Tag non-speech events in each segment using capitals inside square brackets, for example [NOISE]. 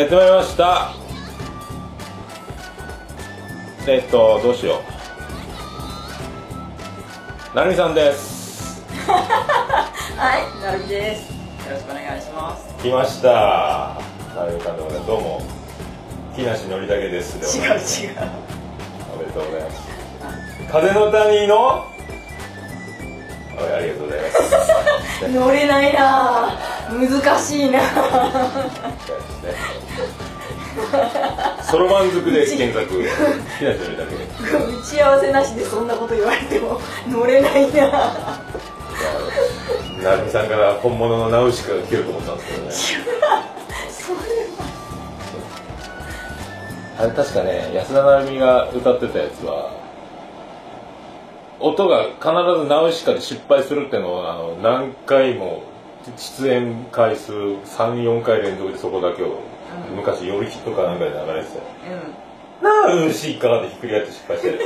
やってまいりました。えっとどうしよう。なるみさんです。[LAUGHS] はい、なるみです。よろしくお願いします。来ました。なるみさんでございます。どうも。木梨憲武です。違う違う。おめでとうございます。風の谷の？はいありがとうございます乗れないなぁ。難しいなぁ。そろばん族で検索打ち合わせなしでそんなこと言われても乗れないなぁ。なるみさんから本物のナウシカが来ると思ったんですけどね [LAUGHS] あれ確かね安田成美が歌ってたやつは音が必ずナウシカで失敗するっていうのをあの何回も出演回数34回連続でそこだけを、うん昔夜ヒットかなんかで流れてたよは。うん。ナウシカでひっくり返って失敗してる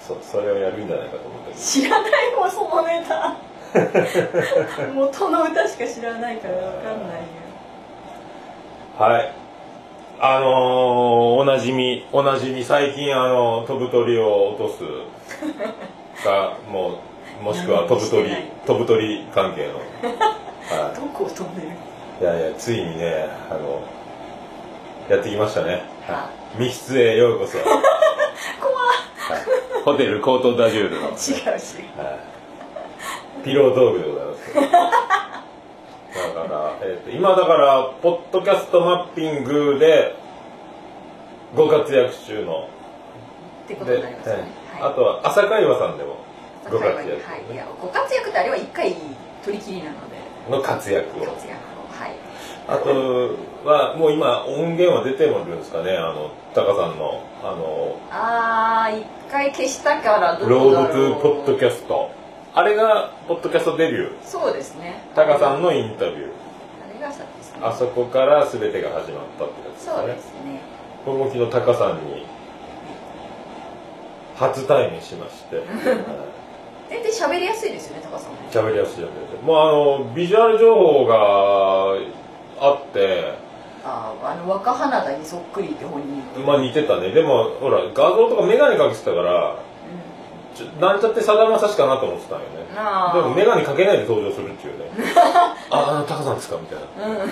そうそれをやるんじゃないかと思ったけど知らないもん、そのネタ。元の歌しか知らないからわかんないよ。はい。あのー、おなじみ、おなじみ、最近あの、飛ぶ鳥を落とすか、もう、もしくは飛ぶ鳥飛ぶ鳥関係の。[LAUGHS] はどこを飛んでるい。いやいや、ついにね、あの、やってきましたね。は密室へようこそ。[LAUGHS] はいホテルコートダジュールの。[LAUGHS] 違う違う。はいピロートークでございます。だから、えっ、と、今だから、ポッドキャストマッピングで、ご活躍中の、ってことになりますね。あとは、朝会話さんでも、ご活躍、はい、いやご活躍ってあれは一回取り切りなのでの活躍を。活躍をはいあとは、もう今、音源は出てもるんですかね、あの、タカさんの、あの、あー一回消したからどロードトこだろうゥポッドキャスト。あれが、ポッドキャストデビュー。そうですねタカさんのインタビュー。あれがさですねあそこから全てが始まったってやつですかねそうで。すねこれも昨日タカさんに初対面しまして、は [LAUGHS] い全然喋りやすいですよね高さん喋りやすいわけですもうあのビジュアル情報があって。あーあの若花田にそっくりって本人まあ似てたね。でもほら画像とか眼鏡かけてたからちょなんちゃってさだまさしかなと思ってたんよね。でも眼鏡かけないで登場するっていうね。[LAUGHS] ああのタカさんですかみたいな。うん、うん、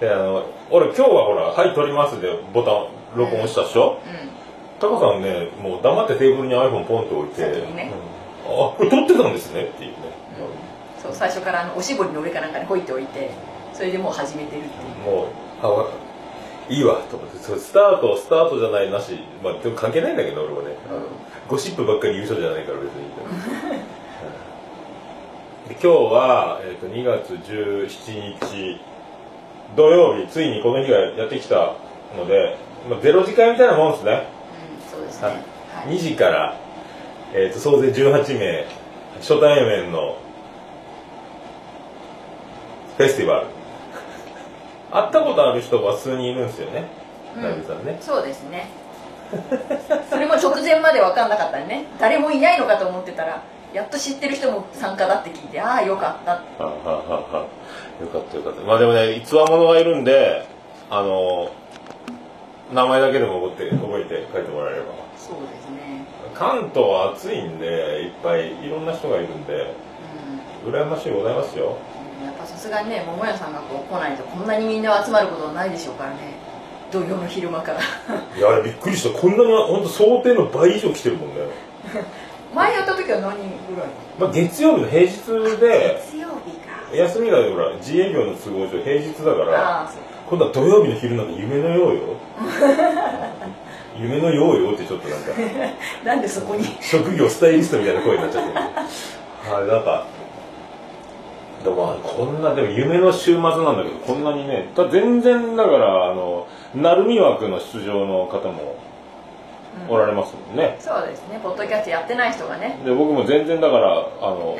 であの俺今日はほら「はい撮ります」でボタン録音したでしょ、タカさんねもう黙ってテーブルに iPhone ポンと置いて、ね。うん。あこれ撮ってたんですねっていうね、そう最初からあのおしぼりの上かなんかに置いておいてそれでもう始めてるっていう。もうあわいいわと思って。スタートスタートじゃないなし。まあでも関係ないんだけど俺はね、あのゴシップばっかり言う人じゃないから別に、[LAUGHS] 今日は、えー、と2月17日土曜日ついにこの日がやってきたので、まあ、ゼロ時間みたいなもんですね2時から、えー、と総勢18名初対面のフェスティバル。[LAUGHS] 会ったことある人は数人いるんですよね。うん。ね。そうですね。それも直前まで分かんなかったね。誰もいないのかと思ってたらやっと知ってる人も参加だって聞いてああよかった。はあはあはあはあ。よかったよかった。まあでもね逸話者がいるんであの名前だけでも覚えて覚えて書いてもらえれば。そうですね。関東は暑いんでいっぱいいろんな人がいるんでう羨ましいございますよ。ん。やっぱさすがにね桃屋さんがこう来ないとこんなにみんな集まることはないでしょうからね。土曜の昼間から。[LAUGHS] いやあれびっくりした。こんなに本当想定の倍以上来てるもんね。[LAUGHS] 前やった時は何人ぐらい？まあ、月曜日の平日で月曜日か。休みがほら自営業の都合上平日だからああそう今度は土曜日の昼なんか夢のようよ。[LAUGHS] 夢のようよってちょっとなんか。[LAUGHS] なんでそこに？職業スタイリストみたいな声になっちゃってる。はいなんかでもこんなでも夢の週末なんだけどこんなにねだ全然だからあの鳴海枠の出場の方もおられますもんね、そうですね。ポッドキャストやってない人がね。で僕も全然だからあの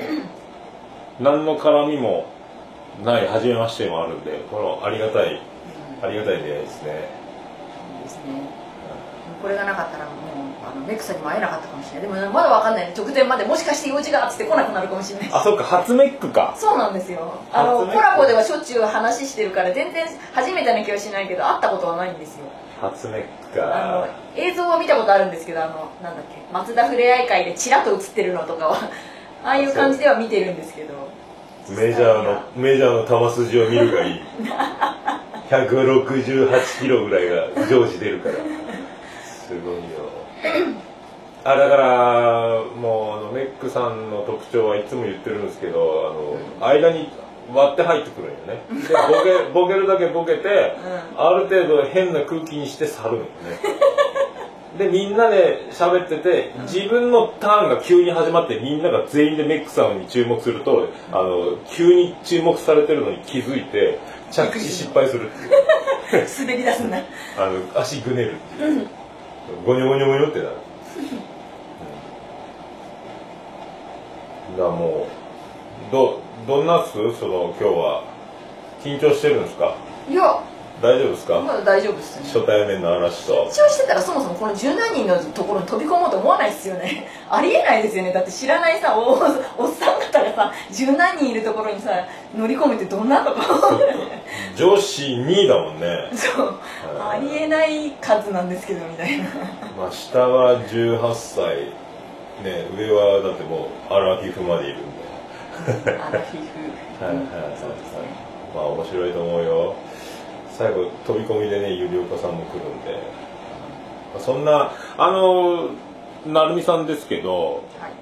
[LAUGHS] 何の絡みもない初めましてもあるんでこのありがたいありがたい出会いですね。いいですね。これがなかったらもうあのメックさんにも会えなかったかもしれない。でもまだわかんないね直前までもしかして用事があっつって来なくなるかもしれない。あそっか初メックか。そうなんですよ。あのコラボではしょっちゅう話してるから全然初めてな気はしないけど会ったことはないんですよ。初メックあのか映像は見たことあるんですけどあのなんだっけ松田ふれあい会でチラッと映ってるのとかは [LAUGHS] ああいう感じでは見てるんですけど。メジャーのメジャーの球筋を見るがいい [LAUGHS] 168キロぐらいが常時出るから。すごいよ。あだからもうあのメックさんの特徴はいつも言ってるんですけどあの間に割って入ってくるんよね。でボケ [LAUGHS] ボケるだけボケて、ある程度変な空気にして去るんよね。でみんなで喋ってて自分のターンが急に始まってみんなが全員でメックさんに注目するとあの急に注目されてるのに気づいて着地失敗する。滑り出すんだあの足ぐねる。っていうゴニョゴニョゴニョってなる、うん、だもうどどんなっす？その今日は緊張してるんですか？いや。大丈夫ですか？まだ大丈夫ですね。初対面の話と。緊張してたらそもそもこの十何人のところに飛び込もうと思わないですよね。[LAUGHS] ありえないですよね。だって知らないさおおっさん方がさ十何人いるところにさ乗り込むってどんなと？こ [LAUGHS] 女子2位だもんね。そう。ありえない数なんですけどみたいな。まあ下は18歳。ね上はだってもうアラフィフまでいるんで。アラフィフ。はいはい。はいまあ面白いと思うよ。最後飛び込みでねゆりおかさんも来るんで。まあそんなあの成美さんですけどはい。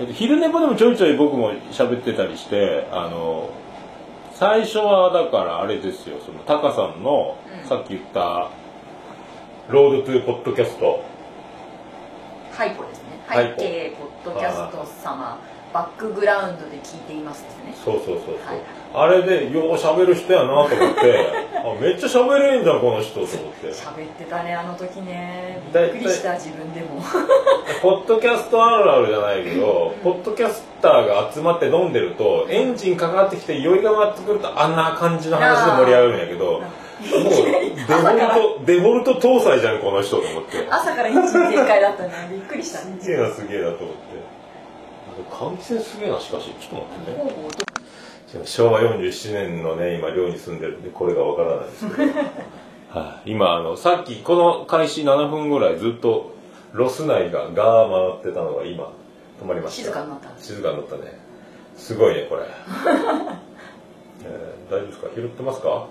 えっと昼寝ぽでもちょいちょい僕も喋ってたりしてあの最初はだからあれですよそのタカさんの、うん。さっき言った「ロードトゥーポッドキャスト。ハイポですね。拝啓ポッドキャスト様バックグラウンドで聞いていますですね」そうそうそうそう、はいあれでよう喋る人やなと思って。[LAUGHS] あめっちゃ喋れんじゃんこの人と思って。喋ってたねあの時ね。びっくりした自分でも。[LAUGHS] ポッドキャストあるあるじゃないけど、ポッドキャスターが集まって飲んでると、エンジンかかってきて酔いが回ってくるとあんな感じの話で盛り上がるんやけど、もう [LAUGHS] デフォルト、デフォルト搭載じゃん、この人と思って。朝からエンジン全開だったね。びっくりしたね。すげえな、すげえなと思って。換気扇すげえな、しかし。ちょっと待ってね。昭和47年のね、今、寮に住んでるんで、これがわからないですけど。[LAUGHS] はい、今、あの、さっき、この開始7分ぐらいずっと、ロス内がガー回ってたのが今、止まりました。静かになった静かになったね。すごいね、これ。[LAUGHS] えー大丈夫ですか？拾ってますか？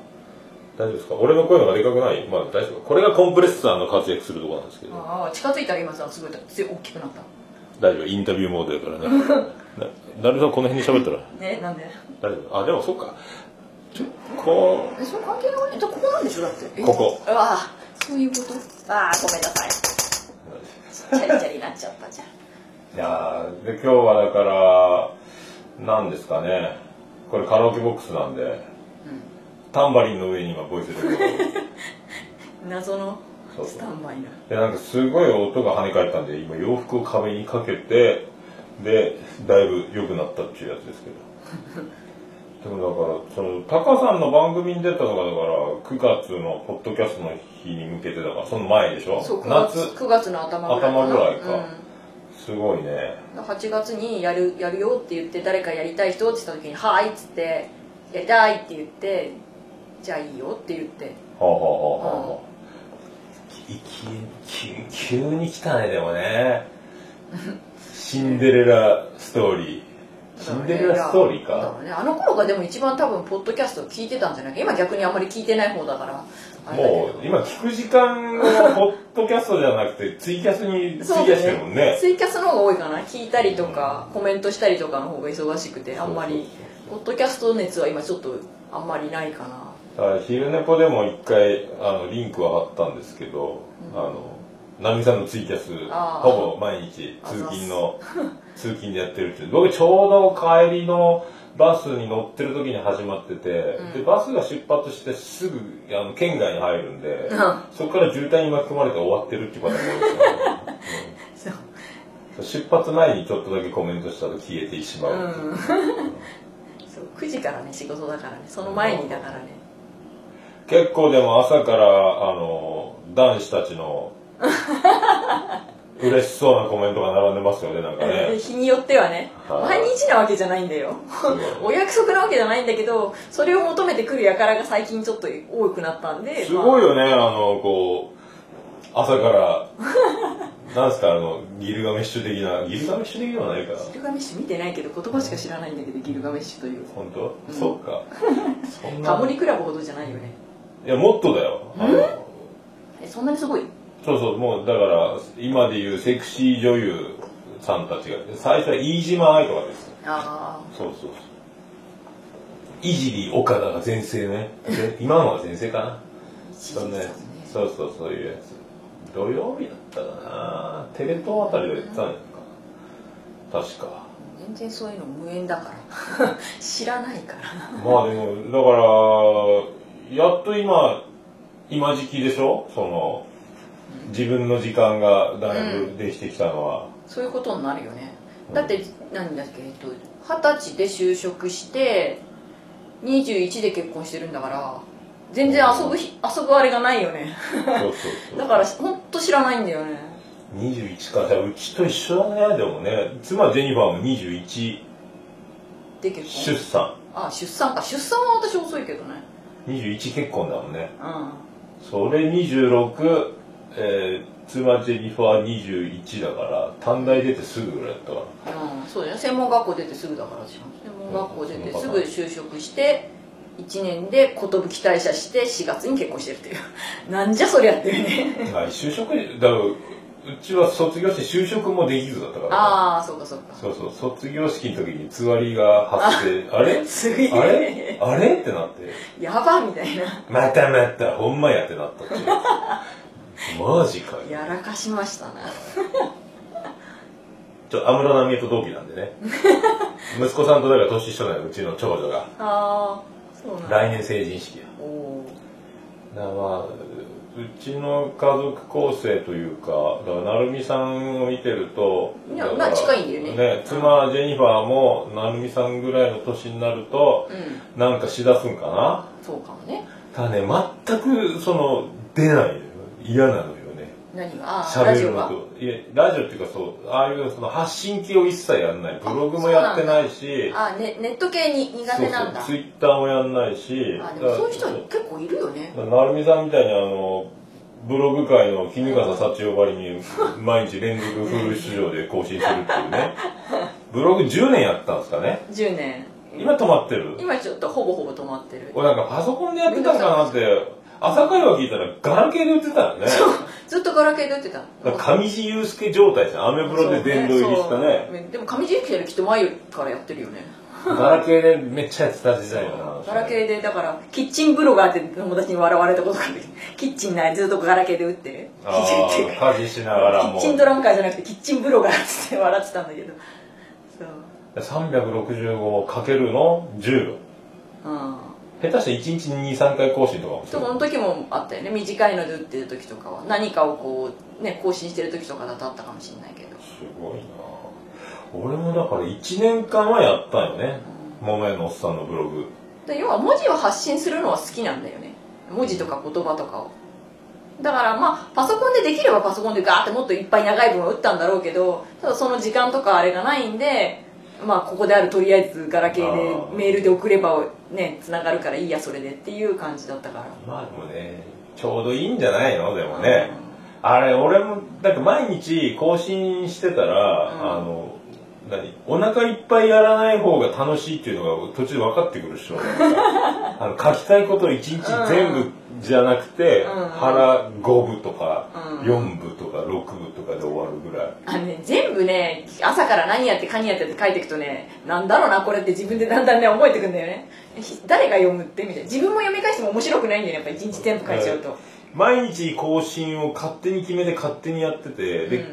大丈夫ですか？俺の声の方がでかくない？まあ大丈夫。これがコンプレッサーの活躍するところなんですけど。ああ近づいたら今さすごい強い大きくなった大丈夫。インタビューモードやからね。[LAUGHS] ななるさんこの辺に喋ったら？ねなんで？大丈夫。あ、でもそっか。ちょこえそれ関係ないここなんでしょだってえここあそういうこと？ああごめんなさいチャリチャリになっちゃったじゃんう。いやーで、今日はだから、何ですかね。これカラオケボックスなんで、タンバリンの上に今ボイスで。[LAUGHS] 謎のスタンバイがでなんかすごい音が跳ね返ったんで今洋服を壁にかけてでだいぶ良くなったっていうやつですけど。[LAUGHS] でもだからそのタカさんの番組に出たのがだから9月のポッドキャストの日に向けてだからその前でしょ？そう9夏月 ,9 月の頭ぐらい頭ぐらいか。うん。すごいね。8月にやるやるよって言って誰かやりたい人って言った時に「はい」っつって「やりたい」って言って「じゃあいいよ」って言って。はあはあはあはあきき急急に来たねでもね。シンデレラストーリー。シンデレラストーリーか？ね。あの頃がでも一番多分ポッドキャストを聞いてたんじゃない？か今逆にあんまり聞いてない方だから。もう今聞く時間はポッドキャストじゃなくてツイキャスにツイキャスしてるもんね。ツイキャスの方が多いかな。聞いたりとか、コメントしたりとかの方が忙しくてあんまり。ポッドキャスト熱は今ちょっとあんまりないかなだから昼寝ぽでも一回あのリンクは貼ったんですけど、あの奈美さんのツイキャスほぼ毎日通勤の [LAUGHS] 通勤でやってるっていう。僕ちょうど帰りのバスに乗ってる時に始まってて、うん。でバスが出発してすぐあの県外に入るんで、うん。そこから渋滞に巻き込まれて終わってるっていうパターンが多いですよ、そう。うん。出発前にちょっとだけコメントしたら消えてしまうううんそう9時からね仕事だからねその前にだからね結構でも朝からあの男子たちの [LAUGHS] 嬉しそうなコメントが並んでますよねなんかね。日によってはね。はい。毎日なわけじゃないんだよ。[LAUGHS] お約束なわけじゃないんだけどそれを求めてくる輩が最近ちょっと多くなったんですごいよねあのこう朝から [LAUGHS] なんすかあのギルガメッシュ的なギルガメッシュ的ではないかな。ギルガメッシュ見てないけど言葉しか知らないんだけどギルガメッシュという。本当、うんそっか。そんな。タモリクラブほどじゃないよねいやもっとだよ。あの。えそんなにすごい？そうそうもうだから今でいうセクシー女優さんたちが最初は飯島愛とかです。あそうそうそう。いじり岡田が全盛ね。で今のは全盛かな。あそんなやつそうそうそういうやつ。土曜日だったかな。テレ東あたりでやってたんじゃないか。な確か。全然そういうの無縁だから。[LAUGHS] 知らないから。まあでもだからやっと今今時期でしょ？その自分の時間がだいぶできてきたのは、そういうことになるよね。だって何だっけ？えっと二十歳で就職して21で結婚してるんだから全然遊ぶ日遊ぶあれがないよね。そうそうそう。[LAUGHS] だからほんと知らないんだよね。21か。じゃあうちと一緒だね。でもね妻ジェニファーも21で結婚。出産。あ出産か。出産は私遅いけどね21結婚だもんね。うそれ26、えー妻ジェニファー21だから短大出てすぐぐらいだったからん、うん、そうだよ。ね専門学校出てすぐだから専門学校出てすぐ就職して1年で寿退社して4月に結婚してるっていう。[LAUGHS] なんじゃそりゃっていうね。はい就職だからうちは卒業して就職もできずだったから。ああそうかそうか。そうそう卒業式の時につわりが発生。[LAUGHS] あれ？すげえあれ？あれ？ってなって。やばみたいな。またまたほんまやってなったっ [LAUGHS] マジかよ。やらかしましたな。[LAUGHS] ちょ安室奈美恵と同期なんでね。息子さんとだから年一緒なのようちの長女が。ああそうなんだ。来年成人式や。おおだからまあうちの家族構成というかだから成美さんを見てるといやまあ近いんだよね。妻ジェニファーも成美さんぐらいの年になるとうん。なんかしだすんかな？そうかもね。ただね全くその出ない嫌なの何が？ラ喋るのジオいやラジオっていうかそうああいうその発信系を一切やんない。ブログもやってないし。あねネット系に苦手なんだ。ツイッターもやんないし。あでもそういう人結構いるよね。成美さんみたいにあのブログ界の衣笠幸代ばりに [LAUGHS] 毎日連続フル出場で更新するっていうね。ブログ10年やったんですかね。10年。今止まってる？今ちょっとほぼほぼ止まってる。俺なんかパソコンでやってたんかなって朝会話聞いたらガラケーで売ってたよね。ずっとガラケーで打ってた。上地雄介状態ですねアメブロで殿堂入りしたね。そうでも上地由紀よりきっと前からやってるよね。ガラケーでめっちゃやってた時代よなガラケーでだからキッチンブロガーって友達に笑われたことがあるキッチン内ずっとガラケーで打って家事しながらキもッチンドラムカーじゃなくてキッチンブロガーって笑ってたんだけど。そう。365かけるの？10うん下手して1日に23回更新とかもそる。の時もあったよね。短いので打ってる時とかは。何かをこうね更新してる時とかだとあったかもしれないけど。すごいな。俺もだから1年間はやったよね。桃屋のおっさんのブログ。で要は文字を発信するのは好きなんだよね。文字とか言葉とかを。だからまあパソコンでできればパソコンでガーってもっといっぱい長い文を打ったんだろうけどただその時間とかあれがないんでまあここであるとりあえずガラケーあでー。メールで送ればねつながるからいいやそれでっていう感じだったから。まあでもねちょうどいいんじゃないの？でもね。あれ俺もだって毎日更新してたら、うん。あの何？お腹いっぱいやらない方が楽しいっていうのが途中で分かってくるでしょあの書きたいことを一日全部じゃなくて、うん。腹5部とか、うん。4部とか6部とかで終わるぐらい。あのね、全部ね朝から何やってかにやってって書いていくとねなんだろうなこれって自分でだんだんね覚えてくんだよね。誰が読むってみたいな。自分も読み返しても面白くないんだよねやっぱ一日全部書いちゃうと、毎日更新を勝手に決めて勝手にやっててで、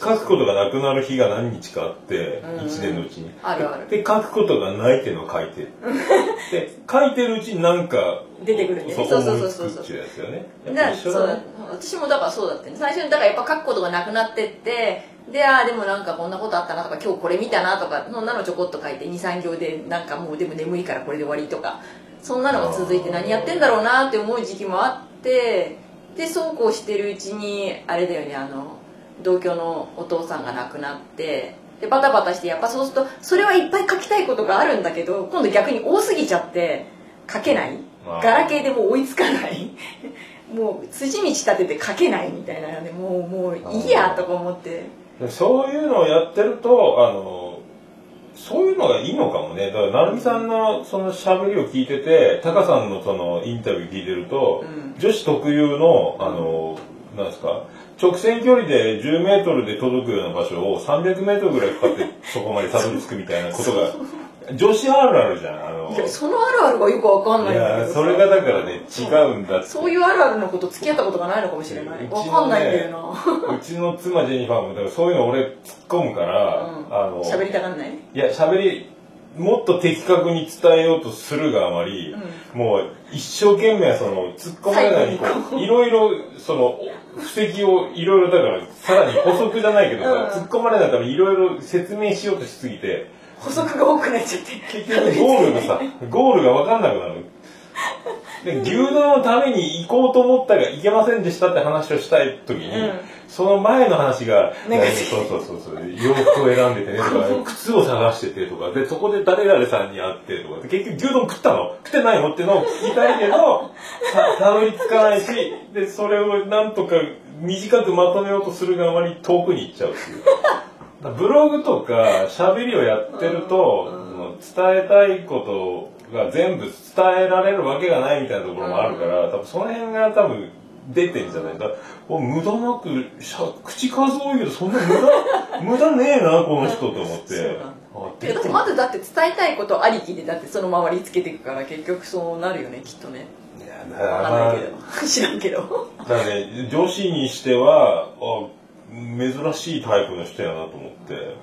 書くことがなくなる日が何日かあって、うん。1年のうちに。あるある。で書くことがないっていうのを書いて [LAUGHS] で書いてるうちになんか出てくるんだよね。そうそう思そうそうそう。いつくっていうやつよねそう私もだからそうだったね。最初にだからやっぱ書くことがなくなってってでああでもなんかこんなことあったなとか今日これ見たなとかそんなのちょこっと書いて23行でなんかもうでも眠いからこれで終わりとかそんなのが続いて何やってんだろうなって思う時期もあってでそうこうしてるうちにあれだよねあの同居のお父さんが亡くなってでバタバタしてやっぱそうするとそれはいっぱい書きたいことがあるんだけど今度逆に多すぎちゃって書けない。あ。ーガラケーでもう追いつかない。[LAUGHS] もう筋道立てて書けないみたいなのでもうもういいやとか思って。でそういうのをやってるとあのそういうのがいいのかもね。だから成美さんのその喋りを聞いててタカさんのそのインタビュー聞いてると、うん。女子特有のあのなんですか直線距離で10メートルで届くような場所を300メートルぐらいかかってそこまでたどり着くみたいなことが女子あるあるじゃんあの。いやそのあるあるがよくわかんないいんだけど。それがだからね違うんだって。そういうあるあるのこと付き合ったことがないのかもしれない。うちのねわかんないんだよな。うちの妻ジェニファーもだからそういうの俺突っ込むから、うん。あの喋りたがんない？いや喋りもっと的確に伝えようとするがあまり、もう一生懸命その突っ込まれないにこう。いろいろその布石をいろいろだからさらに補足じゃないけどさ、うん。突っ込まれないためにいろいろ説明しようとしすぎて補足が多くなっちゃって結局。ゴールがさゴールが分かんなくなる。で牛丼のために行こうと思ったが行けませんでしたって話をしたい時に、うん。その前の話がそうそうそうそう洋服を選んでてねとか靴を探しててとかでそこで誰々さんに会ってとかで結局牛丼食ったの？食ってないの？ってのを聞きたいけどたたどり着かないしでそれをなんとか短くまとめようとするがあまり遠くに行っちゃうっていう。ブログとか喋りをやってると、伝えたいことが全部伝えられるわけがないみたいなところもあるから、多分その辺が多分出てんじゃない。か。お無駄なくしゃ口数多いけどそんな無駄 [LAUGHS] 無駄ねえなこの人と思って。だ。ってまずだって伝えたいことありきでだってその周りつけていくから結局そうなるよねきっとね。いやだからわかんないけど。[LAUGHS] 知らんけど。だね女子にしてはあ珍しいタイプの人やなと思って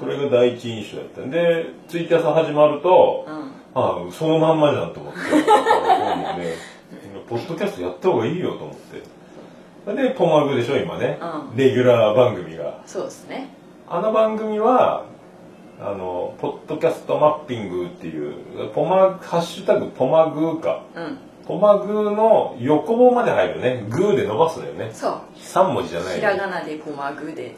それが第一印象だったでツイキャス始まると、うん。ああそのまんまじゃんと思ってね。ポッドキャストやった方がいいよと思って。でポマグでしょ今ね、うん。レギュラー番組が。そうですね。あの番組はあのポッドキャストマッピングっていうポマハッシュタグポマグーか。うんポマグーの横棒まで入るね。グーで伸ばすのよね。そう。3文字じゃないひらがなでポマグで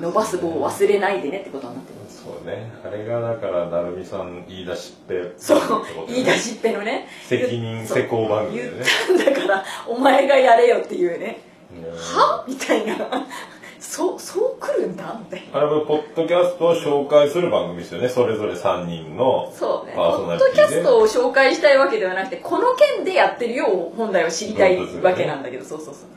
伸ばす棒を忘れないでねってことになってるそうね。あれがだから成美さん言い出しっぺそう。言い出しっぺのね。責任施工番組でね。言ったんだからお前がやれよっていうね。ねは？みたいなそうそう来るんだみたいなあれはポッドキャストを紹介する番組ですよね。それぞれ3人のそうね。ポッドキャストを紹介したいわけではなくてこの件でやってるよう本来は知りたいわけなんだけどそうそうそう。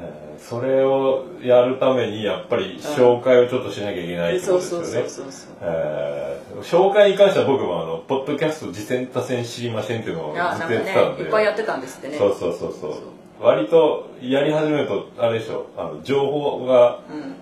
えーそれをやるためにやっぱり紹介をちょっとしなきゃいけないってこそうとですよね。そうそうそうそう。えー紹介に関しては僕もあのポッドキャスト次戦多戦知りませんっていうのをずっとやってねたんで。いっぱいやってたんですってね。そうそうそう。そう割とやり始めるとあれでしょあの情報がうん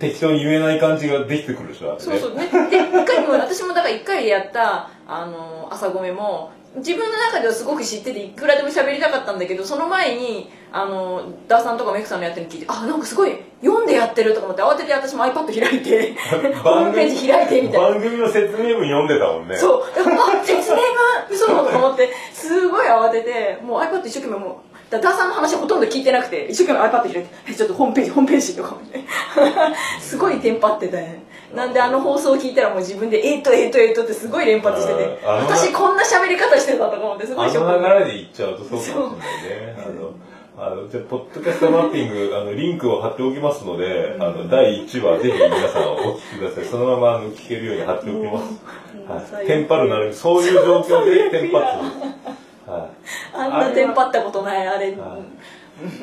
適当に言えない感じができてくるでしょね。そうそう。ねで一回も私もだから一回やったあの朝ごめも自分の中ではすごく知ってていくらでも喋りたかったんだけどその前にあのダーさんとかメイクさんのやってるの聞いてあなんかすごい読んでやってるとか思って慌てて私も iPad 開いて [LAUGHS] ホームページ開いてみたいな。番組の説明文読んでたもんね。そう。あ説明が嘘だと思ってすごい慌ててもう iPad 一生懸命もうダダーさんの話ほとんど聞いてなくて一生懸命 iPad 開いてえちょっとホームページホームページとか [LAUGHS] すごいテンパっててなんであの放送を聞いたらもう自分で「えっとえっとえっと」ってすごい連発してて私こんな喋り方してたとか思ってす。ごあいショックの流れでいっちゃうとそう。かもしれないねあのあのじゃあポッドキャストマッピング [LAUGHS] あのリンクを貼っておきますので、あの第1話ぜひ皆さんお聞きください。そのままあの聞けるように貼っておきます、はい、テンパるなるそういう状況でテンパってます、はい。あんなテンパったことないあれ。はい。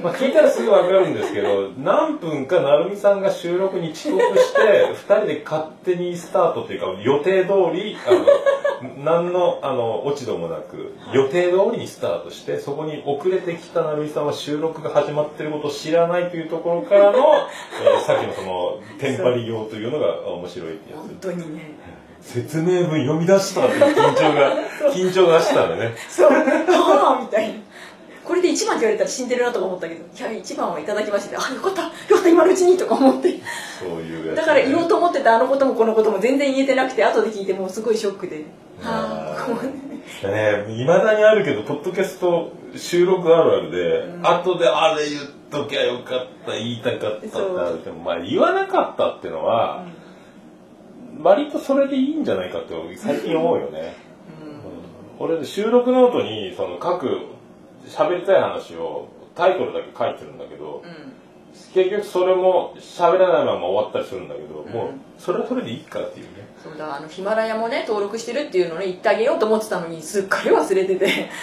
まあ、聞いたらすぐ分かるんですけど何分か成美さんが収録に遅刻して2人で勝手にスタートというか予定通りあの何のあの落ち度もなく予定通りにスタートしてそこに遅れてきた成美さんは収録が始まってることを知らないというところからの、えーさっきのそのテンパりようというのが面白いってや本つ当にね説明文読み出したっていう緊張が緊張がしたんでね。そう。はあみたいな。これで1番って言われたら死んでるなとか思ったけどいや1番はいただきましてあよかった。よかった今のうちにとか思って。そういうやつね、だから言おうと思ってたあのこともこのことも全然言えてなくて後で聞いてもうすごいショックで。はあとか思ってね。いまだにあるけどポッドキャスト収録あるあるで、後であれ言っときゃよかった言いたかったってあるけどまあ言わなかったってのは、割とそれでいいんじゃないかって最近思うよね、うん、俺収録ノートにその各喋りたい話をタイトルだけ書いてるんだけど、うん。結局それも喋らないまま終わったりするんだけど、うん、もうそれはそれでいいかっていうね。そうだあのヒマラヤもね登録してるっていうのをね言ってあげようと思ってたのにすっかり忘れてて。[LAUGHS]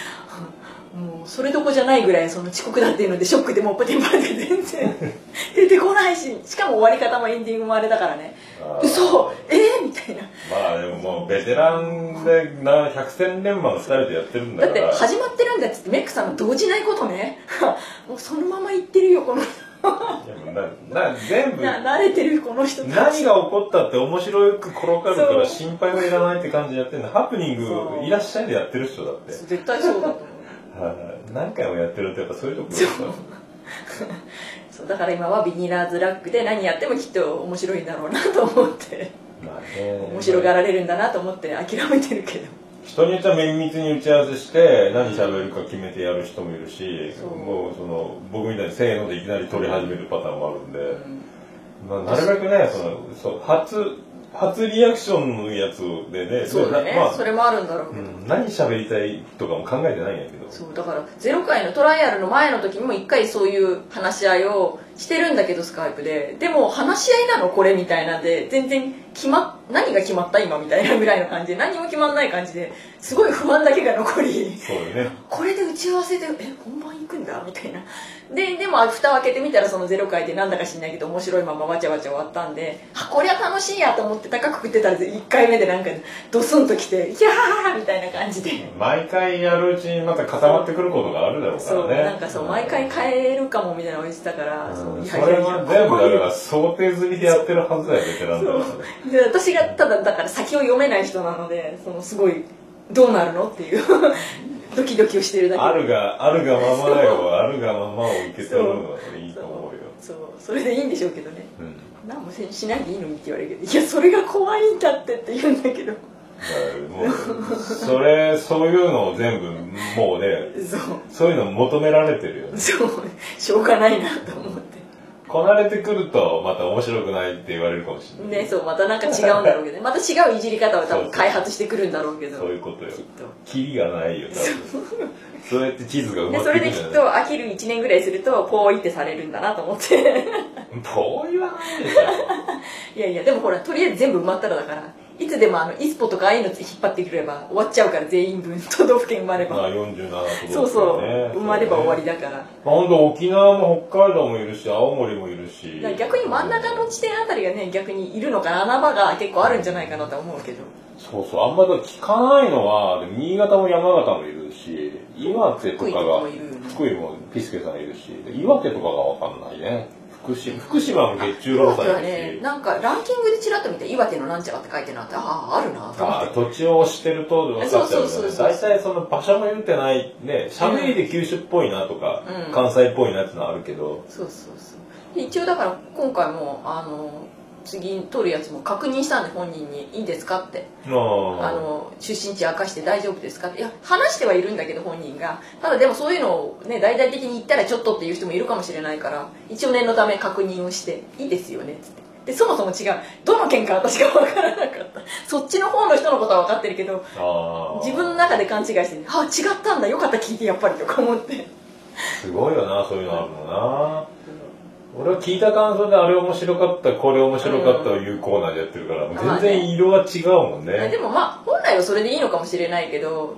もうそれどこじゃないぐらいその遅刻だっていうのでショックでもうパテンパテン全然 [LAUGHS] 出てこないししかも終わり方もエンディングもあれだからね嘘。えー、みたいな。まあでももうベテランでな百戦錬磨のスタイルでやってるんだから。だって始まってるんだっつってメックさんが動じないことね。[LAUGHS] もうそのまま言ってるよこの。なな全部。な慣れてるこの人何が起こったって面白く転がるから心配はいらないって感じでやってるの。ハプニングいらっしゃいでやってる人だって。絶対そうだと思う、は何回もやってるとやっぱそういうところそうだから今はビニラーズラックで何やってもきっと面白いんだろうなと思って。まあね。面白がられるんだなと思って諦めてるけど。人によっては綿密に打ち合わせして何喋るか決めてやる人もいるしもうその僕みたいにせーのでいきなり撮り始めるパターンもあるんで、うん、まあ、なるべくねそのそう初初リアクションのやつでね。そうだね、まあ、それもあるんだろうけど、うん、何喋りたいとかも考えてないんやけど。そうだからゼロ回のトライアルの前の時にも一回そういう話し合いをしてるんだけどスカイプで。でも話し合いなのこれみたいなんで全然決ま何が決まった今みたいなぐらいの感じで何も決まんない感じですごい不安だけが残り。そうね。これで打ち合わせでえ本番行くんだみたいな。ででも蓋を開けてみたらそのゼロ回でなんだか知んないけど面白いままわちゃわちゃ終わったんであこりゃ楽しいやと思って高く食ってたら1回目でなんかドスンときて「いやー!」みたいな感じで。毎回やるうちにまた固まってくることがあるだろうからね。そうなんかそう毎回変えるかもみたいなのを言ってたから、うんそそれは全部だから想定済みでやってるはずだよベテランだからで私がただだから先を読めない人なのでそのすごいどうなるのっていう [LAUGHS] ドキドキをしてるだけ。あるがあるがままだよ。あるがままを受け取るのはいいと思うよ。そう。それでいいんでしょうけどね、うん、何もしないでいいのにって言われるけどいやそれが怖いんだってって言うんだけど。もうそれそういうのを全部もうね [LAUGHS] そう。そういうの求められてるよね。そう。しょうがないなと思ってこなれてくるとまた面白くないって言われるかもしれない。ねそうまたなんか違うんだろうけど、ね、[LAUGHS] また違ういじり方を多分開発してくるんだろうけど。そういうことよ。きっと。キリがないよ多分。そう。やって地図が埋まってくるそれできっと飽きる1年ぐらいするとポーイってされるんだなと思って。[LAUGHS] ポーイはないでしょ。[LAUGHS] いやいやでもほらとりあえず全部埋まったらだからいつでもあのイスポとかああいうの引っ張ってくれば終わっちゃうから全員分都道府県生まれば、まあ、47都道府県、ね、そうそう生まれば終わりだから、まあ、本当沖縄も北海道もいるし青森もいるし。逆に真ん中の地点あたりがね逆にいるのかな穴場が結構あるんじゃないかなと思うけど。そうそうあんまり聞かないのは新潟も山形もいるし岩手とかが福井もピスケさんいるし岩手とかが分かんないね福島福島も月中労災ねなんかランキングでちらっと見て岩手のなんちゃらって書いてるなってあああるなとあ土地を押してると分かっちゃうよね。大体その場所も言ってないね喋りで九州っぽいなとか、うん、関西っぽいなってのあるけど、そうそうそう。一応だから今回もあの次に取るやつも確認したんで本人に「いいですか?」って。あの出身地明かして大丈夫ですかって。いや話してはいるんだけど本人が。ただでもそういうのをね大々的に言ったらちょっとっていう人もいるかもしれないから一応念のため確認をして「いいですよね」っつって。でそもそも違う。どの県か私が分からなかった。そっちの方の人のことは分かってるけど自分の中で勘違いして「あ違ったんだ。よかった聞いてやっぱり」とか思って。すごいよなそういうのあるのな俺は聞いた感想であれ面白かったこれ面白かったをいうコーナーでやってるから、全然色は違うもんね、でもまあ本来はそれでいいのかもしれないけど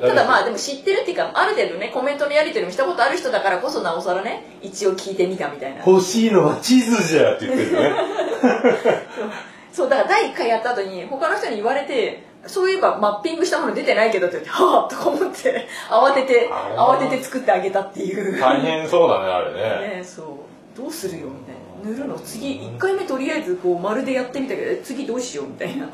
ただまあでも知ってるっていうかある程度ねコメントのやり取りもしたことある人だからこそなおさらね一応聞いてみたみたいな。欲しいのは地図じゃって言ってるね。そう。だから第1回やった後に他の人に言われてそういえばマッピングしたもの出てないけどって言って、はぁとか思って、慌てて、慌てて作ってあげたっていう。大変そうだね、あれね。ねそう。どうするよみたいな。塗るの。次1回目とりあえずこう丸でやってみたけど次どうしようみたいな。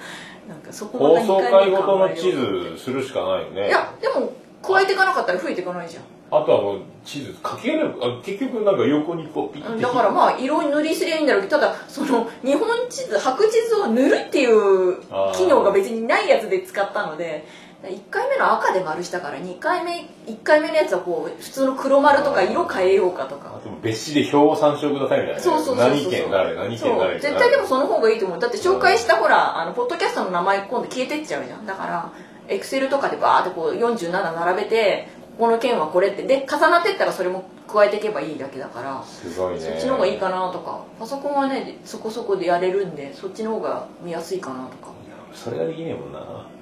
なんかそこまで放送回ごとの地図するしかないよね。いやでも加えていかなかったら増えていかないじゃん。あとはもう地図書き上げるあ結局なんか横にこうピッてだからまあ色塗りすりゃいいんだろうけどただその日本地図白地図を塗るっていう機能が別にないやつで使ったので1回目の赤で丸したから2回目1回目のやつはこう普通の黒丸とか色変えようかとか。あと別紙で表を参照くださいみたいな。そうそうそうそう何県誰何そう。県誰絶対でもその方がいいと思う。だって紹介したほらあのポッドキャストの名前今度消えてっちゃうじゃん。だからエクセルとかでバーってこう47並べてここの県はこれって。で重なってったらそれも加えていけばいいだけだから。すごいね。そっちの方がいいかなとか。パソコンはねそこそこでやれるんでそっちの方が見やすいかなとか。それができねえもんな。そう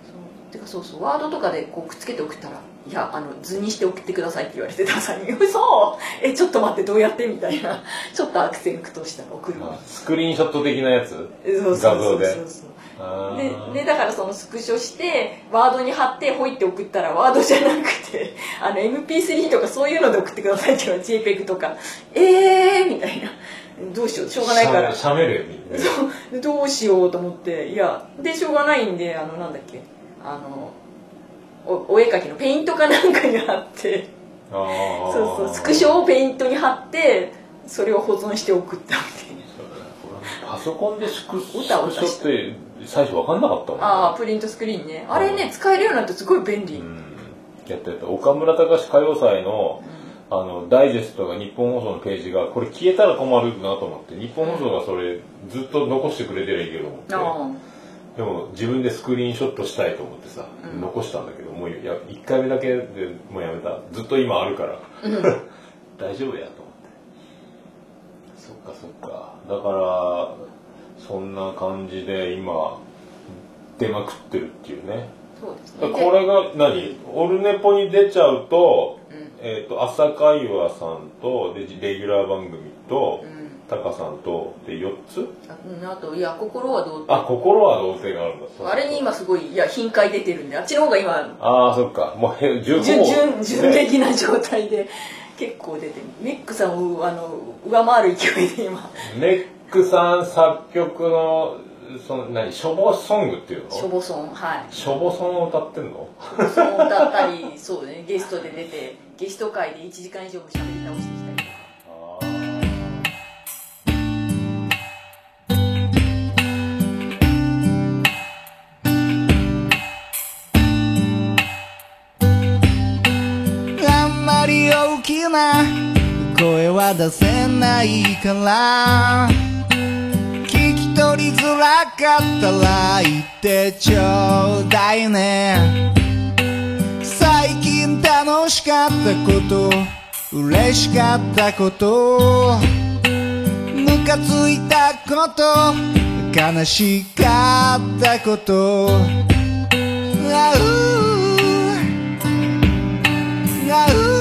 てかそうそうワードとかでこうくっつけて送ったら「いやあの図にして送ってください」って言われてダサいに「嘘。[LAUGHS] えちょっと待ってどうやって?」みたいな。ちょっと悪戦苦闘したら送るわ。スクリーンショット的なやつ？そうそうそうそう画像で。そうあでだからそのスクショしてワードに貼ってほいって送ったらワードじゃなくて [LAUGHS] あの MP3 とかそういうので送ってくださいっていうのは JPEG とか。えーみたいな。どうしようしょうがないから。しゃべるみたいな。そう。どうしようと思って。いやでしょうがないんであのなんだっけあのおお絵描きのペイントかなんかに貼って。そうそうスクショをペイントに貼ってそれを保存して送ったみたいな。パソコンでスクシ歌を出しョって最初分かんなかったもんね。ああプリントスクリーンね。あれね使えるようになってすごい便利、うん。やったやった。岡村隆史歌謡祭のあのダイジェストが日本放送のページがこれ消えたら困るなと思って日本放送がそれずっと残してくれてりゃいいけど思って。あでも自分でスクリーンショットしたいと思ってさ、うん。残したんだけどもうや1回目だけでもうやめた。ずっと今あるから。あうん。[LAUGHS] 大丈夫やと思って。そっかそっか。だからそんな感じで今出まくってるっていうね。そうですね。これが何？オルネポに出ちゃうと,、うん。えー、と朝会話さんとでレギュラー番組とうんタカさんとで4つ？あうんあといや心はどうあ心は童貞があるんだ。あれに今すごいいや頻回出てるんであっちの方が今ああそっか。もう準準準ね的な状態で結構出てる。メックさんをあの上回る勢いで今。メックさん作曲のその何？ショボソングっていうの？しょぼそんはい。ショボソンを歌ってんの？そうだったりそうねゲストで出てゲスト会で1時間以上も喋り倒してきたきな声は出せないから。聞き取りづらかったら言ってちょうだいね。最近楽しかったこと嬉しかったことムカついたこと悲しかったこと。あうあう。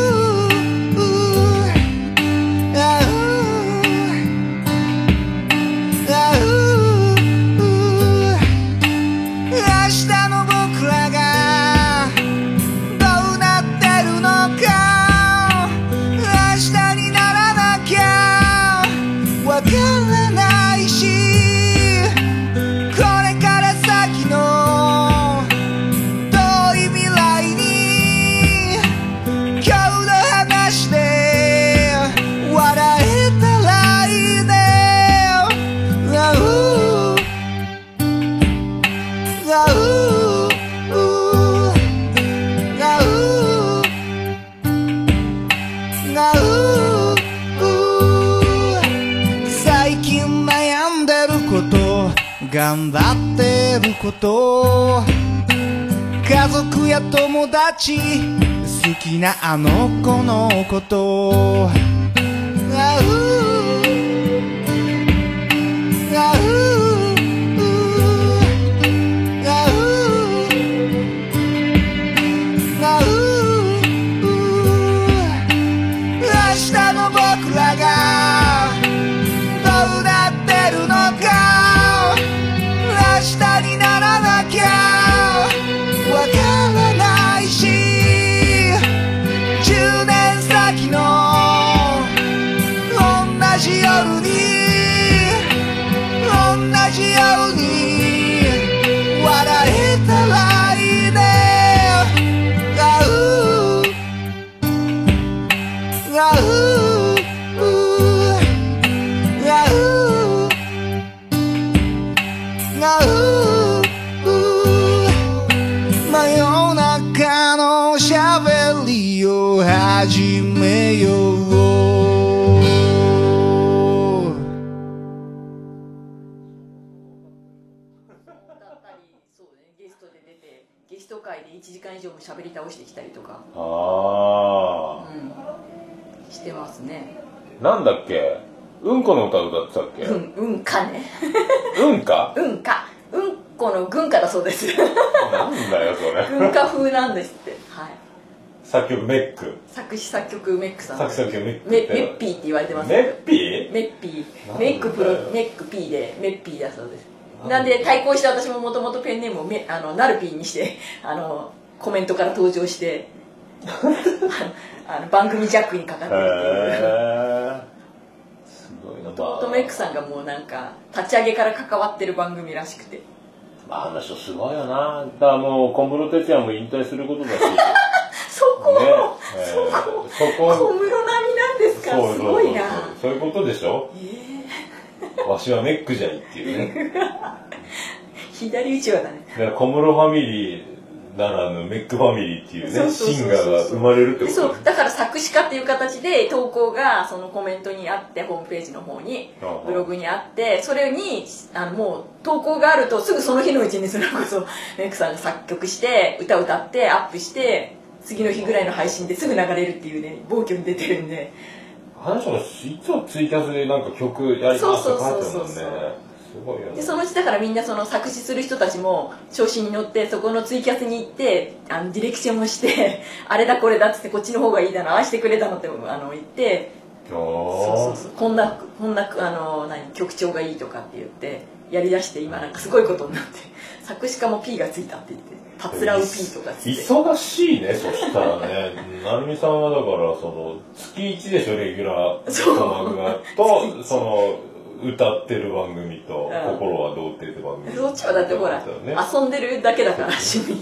友達好きなあの子のこと。この歌歌ってたっけ？うんうんかね。うんか？うんか。うんこの軍歌だそうです。なんだよそれ。軍歌風なんですって。はい。作曲メック。作詞作曲メックさん。作詞作曲メックメッピーって言われてます。メッピー？メッピー。メックプロメック P でメッピーだそうです。なんで対抗して私ももともとペンネームをメあのナルピーにしてあのコメントから登場して [LAUGHS] あの番組ジャックにかかって。るっていうへえすごいなもともとメックさんがもうなんか立ち上げから関わってる番組らしくて。まああの人すごいよな。だからもう小室哲哉も引退することだし。[LAUGHS] ねそこ、えそこーそこ。小室並みなんですか？すごいな。そういうことでしょ？えわしはメックじゃいっていうね。ー、[LAUGHS] 左打ちはだねだから小室ファミリーならぬメックファミリーっていうねシンガーが生まれるってことそう。だから作詞家っていう形で投稿がそのコメントにあってホームページの方にブログにあってそれにあのもう投稿があるとすぐその日のうちにそれこそ [LAUGHS] メイクさんが作曲して歌歌ってアップして次の日ぐらいの配信ですぐ流れるっていうね暴挙に出てるんで。あのいつもツイキャスでなんか曲やりますって書いてるもんねでそのうちだからみんなその作詞する人たちも調子に乗ってそこのツイキャスに行ってあのディレクションをして [LAUGHS] あれだこれだっつってこっちの方がいいだなああしてくれたのってあの言って。あそうそうそう。こんなこんなあの何曲調がいいとかって言ってやりだして今なんかすごいことになって作詞家も P がついたって言って「たつらう P」とかっつって。忙しいねそしたらね。[LAUGHS] 成美さんはだからその月1でしょレギュラーの番組がとその歌ってる番組と「うん。心は童貞」って番組。そっちはだってほら、ね。遊んでるだけだから趣味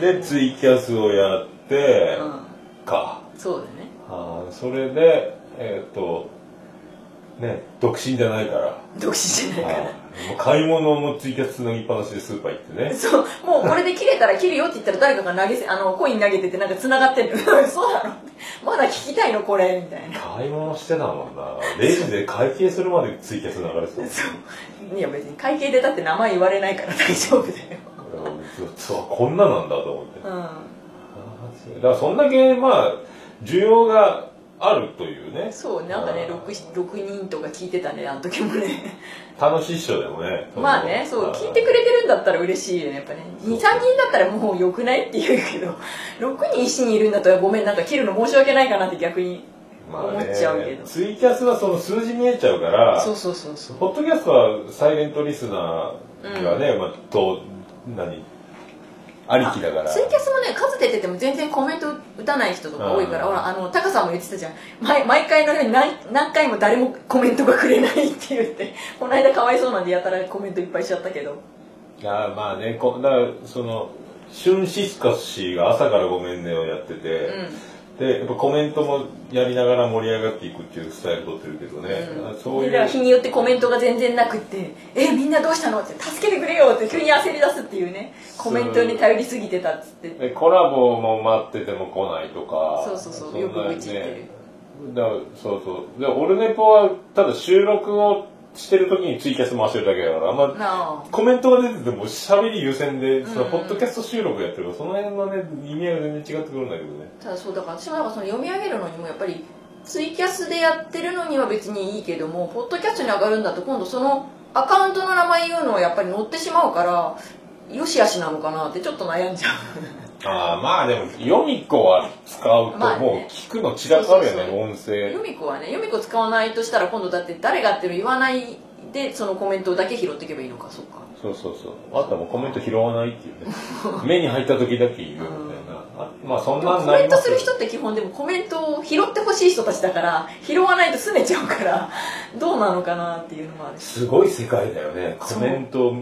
で、[LAUGHS] でツイキャスをやってうか、ん、そうだね。あーそれでえっ、とね独身じゃないから。独身じゃないから買い物もツイキャスつなぎっぱなしでスーパー行ってね。そう。もうこれで切れたら切るよって言ったら誰かが投げせあのコイン投げててなんか繋がってる。[LAUGHS] そうなの。まだ聞きたいのこれ。みたいな。買い物してたもんな。レジで会計するまでツイキャス流れてたそう。いや別に会計でだって名前言われないから大丈夫だよ。そうこんななんだと思って、うん。だからそんだけまあ需要があるというね。そうなんかねあー。6, 6人とか聞いてたねあの時もね楽しいっしょでもね。まあねそう聞いてくれてるんだったら嬉しいよねやっぱね。23人だったらもうよくないって言うけど [LAUGHS] 6人一緒にいるんだったらごめんなんか切るの申し訳ないかなって逆にまあ思っちゃうけど。ツイキャスはその数字見えちゃうからそうそうそうそう。ポッドキャストはサイレントリスナーがね、まあと何ありきだから。ツイキャスもね数出てても全然コメント打たない人とか多いから、うん。ほらあのタカさんも言ってたじゃん。毎毎回のように何何回も誰もコメントがくれないって言って [LAUGHS] この間かわいそうなんでやたらコメントいっぱいしちゃったけど。いやまあねこだからそのシュンシスカス氏が朝からごめんねをやってて、うんでやっぱコメントもやりながら盛り上がっていくっていうスタイル取ってるけどね、うん。そういう日によってコメントが全然なくって「えみんなどうしたの?」って「助けてくれよ」って急に焦り出すっていうね。コメントに頼りすぎてたっつって。でコラボも待ってても来ないとか。そうそうそう。んなよく愚痴ってる。だからそうそう。でオルネポはただ収録をしてる時にツイキャス回してるだけだからあんまコメントが出てても喋り優先で、そのうんポッドキャスト収録やってるからその辺のね意味合いが全然違ってくるんだけどね。ただそうだから私もなんかその読み上げるのにもやっぱりツイキャスでやってるのには別にいいけどもポッドキャストに上がるんだと今度そのアカウントの名前言うのはやっぱり載ってしまうからよしあしなのかなってちょっと悩んじゃうああまあでもヨミコは使うともう聞くの違うからよね、音声。由美子はね由美子使わないとしたら今度だって誰がっていうの言わないでそのコメントだけ拾っていけばいいのかそうか。そうそうそう。あとはもうコメント拾わないっていうね。[LAUGHS] 目に入った時だけ言うみたいな、あまあそんなんコメントする人人って基本でもコメントを拾ってほしい人たちだから拾わないと拗ねちゃうからどうなのかなっていうのもあるし。すごい世界だよね。コメント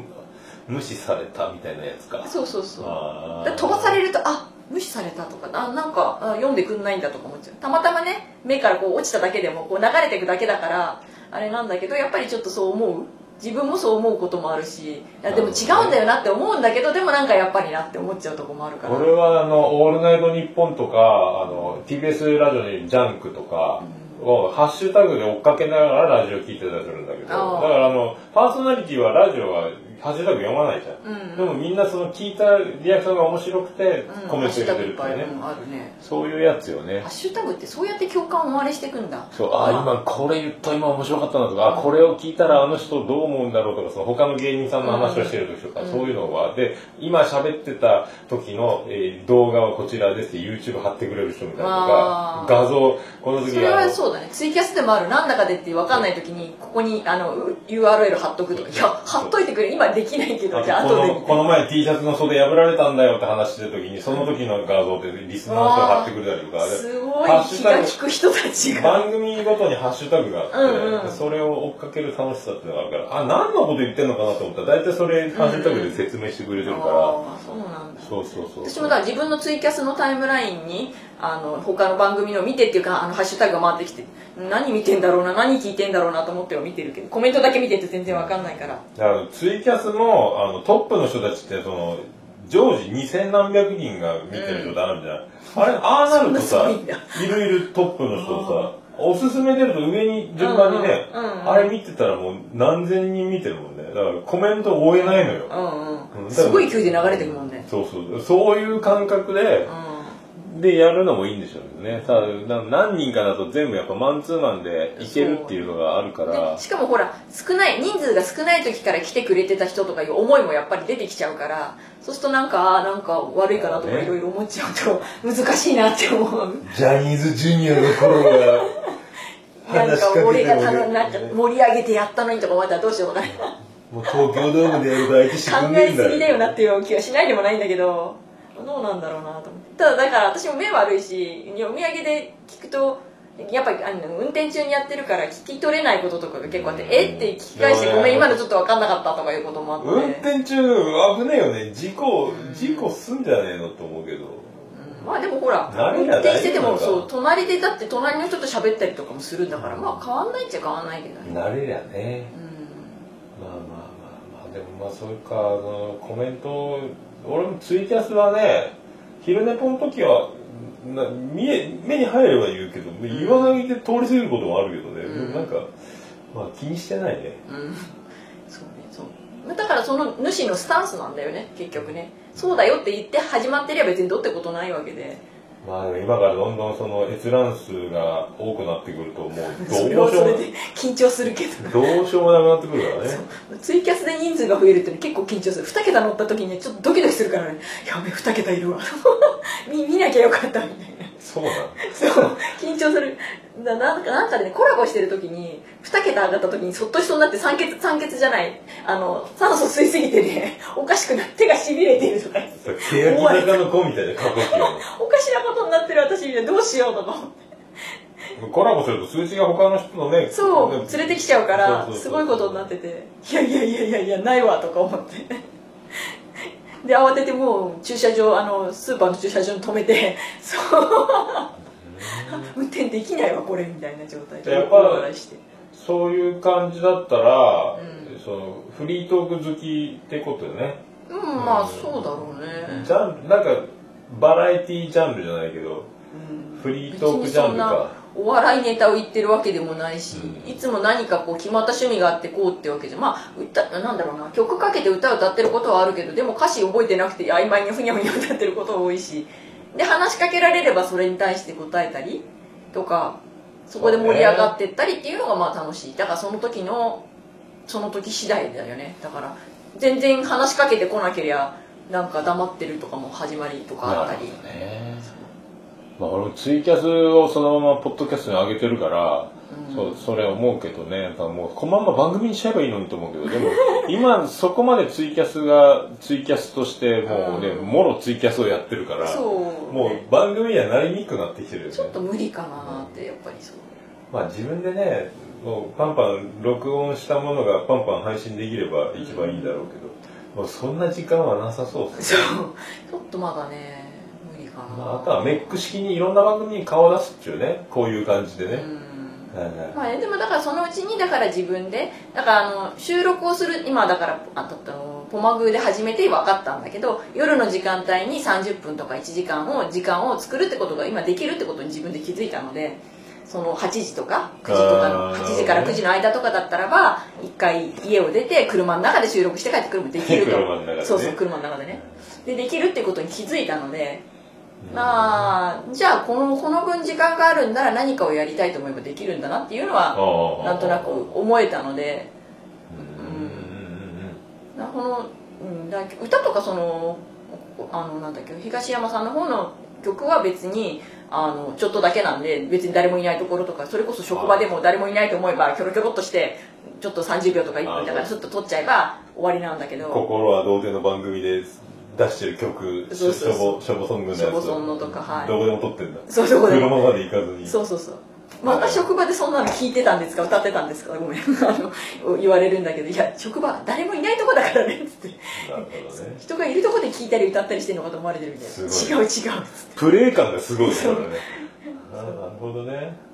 無視されたみたいなやつか。そうそうそう。あー。で飛ばされるとあ無視されたとか。あなんかあ読んでくんないんだとか思っちゃう。たまたまね目からこう落ちただけでもこう流れていくだけだからあれなんだけどやっぱりちょっとそう思う。自分もそう思うこともあるし。でも違うんだよなって思うんだけどでもなんかやっぱりなって思っちゃうとこもあるから。これはあの「オールナイトニッポン」とかあの TBS ラジオに「ジャンク」とかをハッシュタグで追っかけながらラジオ聞いてたりするんだけど。だからあのパーソナリティはラジオはハッシュタグ読まないじゃん、うん。でもみんなその聞いたリアクションが面白くてうん。コメント入れてるっていうね、うんあるね。そういうやつよね。ハッシュタグってそうやって共感を生まれしていくんだ。そう。あ今これ言った今面白かったなとかあこれを聞いたらあの人どう思うんだろうとかその他の芸人さんの話をしてる時とか、うん。そういうのはで今喋ってた時の、えー動画はこちらですって YouTube 貼ってくれる人みたいなとか画像この時それはそうだね。ツイキャスでもある。なんだかでって分かんない時にここにあのう URL 貼っとくとか。いや貼っといてくれ。今できないけどじゃあ後でのこの前 T シャツの袖破られたんだよって話してる時にその時の画像でリスナーの人が貼ってくれたりとかすごい気が利く人たちが。番組ごとにハッシュタグがあって、うん。うんそれを追っかける楽しさっていうのがあるからあ何のこと言ってんのかなと思ったら大体それハッシュタグで説明してくれてるから、そうなんだ。そうそうそう私もだ自分のツイキャスのタイムラインにあの他の番組の見てっていうかあのハッシュタグが回ってきて何見てんだろうな何聞いてんだろうなと思っては見てるけどコメントだけ見てて全然わかんないから。だからツイキャスもあのトップの人たちってその常時2000何百人が見てる状態あるじゃん、あれああなるとさいんだ。いるいるトップの人さおすすめ出ると上に順番にね、うんうんうん。うんあれ見てたらもう何千人見てるもんね。だからコメント追えないのよ、うんうんうん。すごい勢いで流れてくもんね。そうそう。そういう感覚で、うでやるのもいいんでしょうね。ただな何人かだと全部やっぱマンツーマンでいけるっていうのがあるかんら。でしかもほら少ない人数が少ない時から来てくれてた人とかいう思いもやっぱり出てきちゃうからそうするとなんかなんか悪いかなとかね。いろいろ思っちゃうと難しいなって思う。ジャニーズジュニアの頃は [LAUGHS] なんか俺がたのなんかも盛り上げてやったのにとか思ったらどうしようかなう東京ドームでやると相手沈考んでんだえすぎだよなっていう気はしないでもないんだけどどうなんだろうなと思って。ただだから私も目悪いしお土産で聞くとやっぱりあの運転中にやってるから聞き取れないこととかが結構あって「えっ?」て聞き返して「ごめん今のちょっと分かんなかった」とかいうこともあって、運転中危ねえよね。事故事故すんじゃねえのと思うけど。うん。まあでもほら運転しててもそう隣でだって隣の人と喋ったりとかもするんだからまあ変わんないっちゃ変わんないけどね。慣れりゃね。うん。まあまあまあまあ。でもまあそういうかあのコメント俺もツイキャスはね昼寝ぽの時はな見え目に入れば言うけど言わないで通り過ぎることもあるけどね、うん。でもなんかまあ気にしてないね。うん。そうねそう。だからその主のスタンスなんだよね結局ね。そうだよって言って始まってりゃ別にどうってことないわけでまあ今からどんどんその閲覧数が多くなってくるともうどうしようれで緊張するけど。どうしようもなくなってくるからね。ツイキャスで人数が増えるって結構緊張する。2桁乗った時にちょっとドキドキするからね。やべ2桁いるわ。[LAUGHS] 見見なきゃよかったみたいなそうなの？そう緊張する。だなんかなんかでねコラボしてる時に2桁上がった時にそっとしそうになって酸欠酸欠じゃない。あの酸素吸いすぎてね [LAUGHS] おかしくなって手がしびれてるとか。欅坂の子みたいな過去 [LAUGHS] おかしなことになってる私みたいなどうしようとか思って。コラボすると数値が他の人のねそうね連れてきちゃうからすごいことになってていやいやいやいやいやないわとか思ってで慌ててもう駐車場あのスーパーの駐車場に止めて [LAUGHS] そう。運転できないわこれみたいな状態でやっぱそういう感じだったら、うん。そのフリートーク好きってことよね。うんまあそうだろうね。ジャンルなんかバラエティジャンルじゃないけどうん。フリートークジャンルかお笑いネタを言ってるわけでもないし、うん。いつも何かこう決まった趣味があってこうってわけじゃまあ歌なんだろうな曲かけて歌歌ってることはあるけどでも歌詞覚えてなくて曖昧にふにゃふにゃ歌ってること多いし。で話しかけられればそれに対して答えたりとかそこで盛り上がってったりっていうのがまあ楽しい。だからその時のその時次第だよね。だから全然話しかけてこなけりゃなんか黙ってるとかも始まりとかあったりまあ俺もツイキャスをそのままポッドキャストに上げてるから、うん。そそれ思うけどね。やっぱもうこのまんま番組にしちゃえばいいのにと思うけど。でも [LAUGHS] 今そこまでツイキャスがツイキャスとしてもうね、うん。もろツイキャスをやってるからそう。もう番組にはなりにくくなってきてるよね。ちょっと無理かなってやっぱりそう。まあ自分でねもうパンパン録音したものがパンパン配信できれば一番いいんだろうけど、もうそんな時間はなさそうですそう。ね、ちょっとまだねまあ、あとはメック式にいろんな番組に顔を出すっていうねこういう感じでね、うん。はいはいまあね、でもだからそのうちにだから自分でだからあの収録をする今だからあとポマグーで始めて分かったんだけど夜の時間帯に30分とか1時間を時間を作るってことが今できるってことに自分で気づいたのでその8時とか9時とかのあー8時から9時の間とかだったらば1回家を出て車の中で収録して帰ってくるもできると。[LAUGHS] 車の中でね。そうそう車の中でね。でできるってことに気づいたのでまあじゃあこのこの分時間があるんなら何かをやりたいと思えばできるんだなっていうのはああなんとなく思えたので。うん。なこの、うん、だ歌とかそのあのなんだっけ東山さんの方の曲は別にあのちょっとだけなんで別に誰もいないところとかそれこそ職場でも誰もいないと思えばキョロキョロっとしてちょっと30秒とか1分だからあスッと撮っちゃえば終わりなんだけど。心は童貞の番組で出してる曲しょぼしょぼソングのやつしょぼソンのとかはい。どこでも撮ってんだ。そうどこでも。車まで行かずに。そうそうそう。また職場でそんなの聞いてたんですか？歌ってたんですか？ごめん。あの言われるんだけど。いや職場誰もいないとこだからね。っつってね人がいるとこで聞いたり歌ったりしてるのかと思われてるみたいなす違う違うプレイ感がすごいですからねなるほどね。うん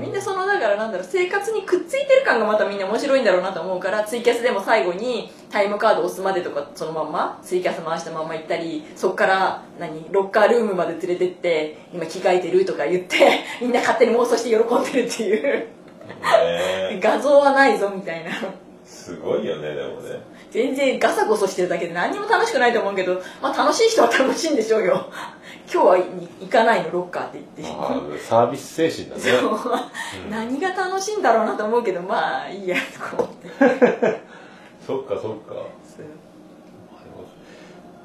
みんなそのだからなんだろう生活にくっついてる感がまたみんな面白いんだろうなと思うからツイキャスでも最後にタイムカード押すまでとかそのまんまツイキャス回したまんま行ったりそっから何ロッカールームまで連れてって今着替えてるとか言って [LAUGHS] みんな勝手に妄想して喜んでるっていう。ね画像はないぞみたいな。すごいよねでもね。全然ガサゴソしてるだけで何にも楽しくないと思うけど、まあ、楽しい人は楽しいんでしょうよ今日はい行かないのロッカーって言って。サービス精神だね。そう。何が楽しいんだろうなと思うけどまあいいやとか思って。[LAUGHS] そっかそっか。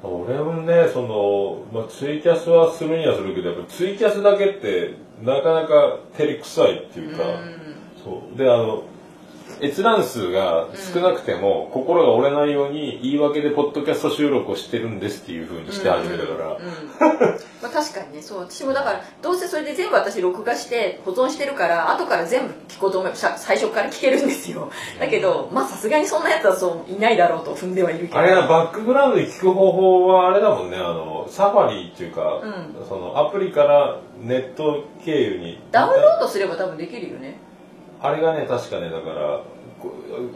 俺もねその、まあ、ツイキャスはするにはするけどやっぱツイキャスだけってなかなか照れくさいっていうか、そう。であの閲覧数が少なくても、心が折れないように言い訳でポッドキャスト収録をしてるんですっていうふうにして始めたから、うんまあ、確かにねそう。私もだからどうせそれで全部私録画して保存してるから後から全部聞こうと思えばさ最初から聞けるんですよ。だけどまあさすがにそんなやつはそういないだろうと踏んではいるけど。あれはバックグラウンドで聞く方法はあれだもんね。あのサファリっていうか、うそのアプリからネット経由に。ダウンロードすれば多分できるよね。あれがね確かねだから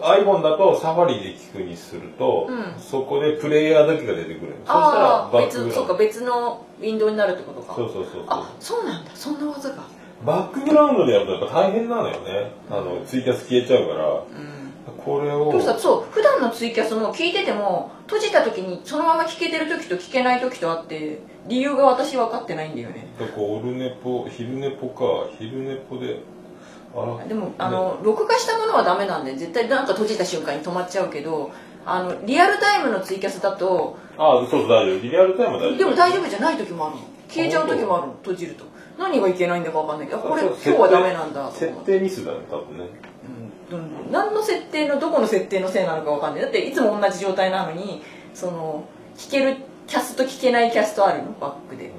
iPhone だとサファリで聞くにすると、うん。そこでプレイヤーだけが出てくる。そしたらあ別そうか別のウィンドウになるってことか。そうそうそうそう。あそうなんだ。そんな技が。バックグラウンドでやるとやっぱ大変なのよね。あのツイキャス消えちゃうから。うん。これを。そう普段のツイキャスも聞いてても閉じた時にそのまま聞けてる時と聞けない時とあって理由が私分かってないんだよね。だからオルネポ昼ネポか昼ネポででもあの、録画したものはダメなんで絶対なんか閉じた瞬間に止まっちゃうけどあのリアルタイムのツイキャスだとあそうそう大丈夫。リアルタイムは大丈夫。でも大丈夫じゃない時もあるの。消えちゃう時もあるの閉じると。何がいけないんだか分かんないけどあこれ今日はダメなんだと設定ミスだね多分ね。うん。うん何の設定のどこの設定のせいなのか分かんない。だっていつも同じ状態なのにその聞けるキャスと聞けないキャストあるの？バックで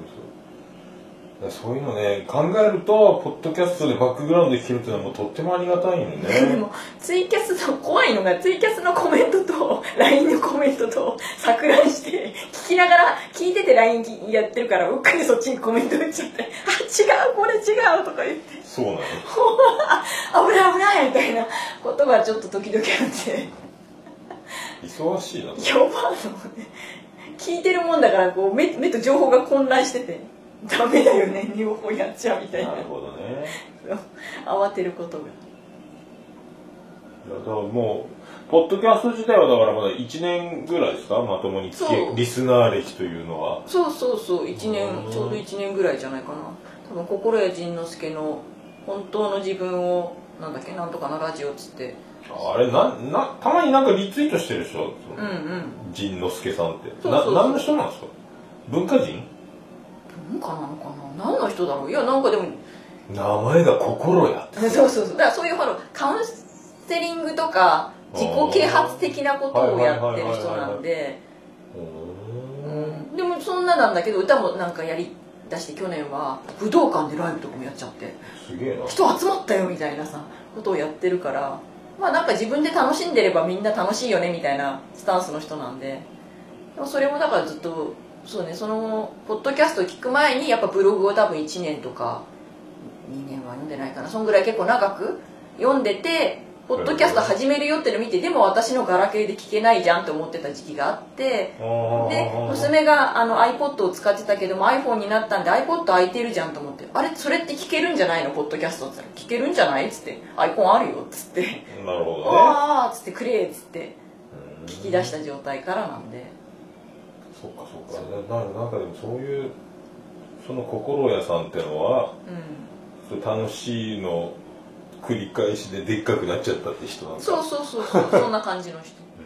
そういうのね考えるとポッドキャストでバックグラウンドで聞けるっていうのはもうとってもありがたいよ [LAUGHS] でねもツイキャスの怖いのがツイキャスのコメントと [LAUGHS] LINE のコメントと錯乱して聞きながら聞いてて LINE やってるからうっかりそっちにコメント打っちゃって「あ違うこれ違う」とか言って。そうなの「[LAUGHS] 危ない危ない」みたいなことがちょっと時々あって。忙しいな。やばいのね聞いてるもんだからこう目目と情報が混乱しててダメだよね両方やっちゃうみたいな。なるほどね。慌てることが。いやだからもうポッドキャスト自体はだからまだ1年ぐらいですか？まともにリスナー歴というのは。そうそうそう1年うんちょうど1年ぐらいじゃないかな。多分心谷仁之助の本当の自分をなんだっけなんとかなラジオっつって。あれななたまになんかリツイートしてるでしょうんうん。仁之助さんって。そうそうそう。な何の人なんですか？文化人？文化なのかな？何の人だろう？いやなんかでも名前が心やって。[LAUGHS] そうそうそう。だからそういうほらカウンセリングとか自己啓発的なことをやってる人なんで。うー。ん。でもそんななんだけど歌もなんかやり出して去年は武道館でライブとかもやっちゃって。すげえな。人集まったよみたいなさことをやってるから。まあなんか自分で楽しんでればみんな楽しいよねみたいなスタンスの人なんで。でもそれもだからずっとそうねそのポッドキャストを聞く前にやっぱブログを多分1年とか2年は読んでないかなそんぐらい結構長く読んでてポッドキャスト始めるよっての見てでも私のガラケーで聞けないじゃんって思ってた時期があってで娘があの iPod を使ってたけども iPhone になったんで iPod 空いてるじゃんと思ってあれそれって聞けるんじゃないの？ポッドキャストって言ったら聞けるんじゃないっつってアイコンあるよっつって。なるほどね。ああっつってくれっつってうん。聞き出した状態からなんでそうかそうか。なななんかでもそういうその心屋さんってのはうん楽しいの繰り返しででっかくなっちゃったって人なんだ。そうそうそうそうそんな感じの人。[LAUGHS]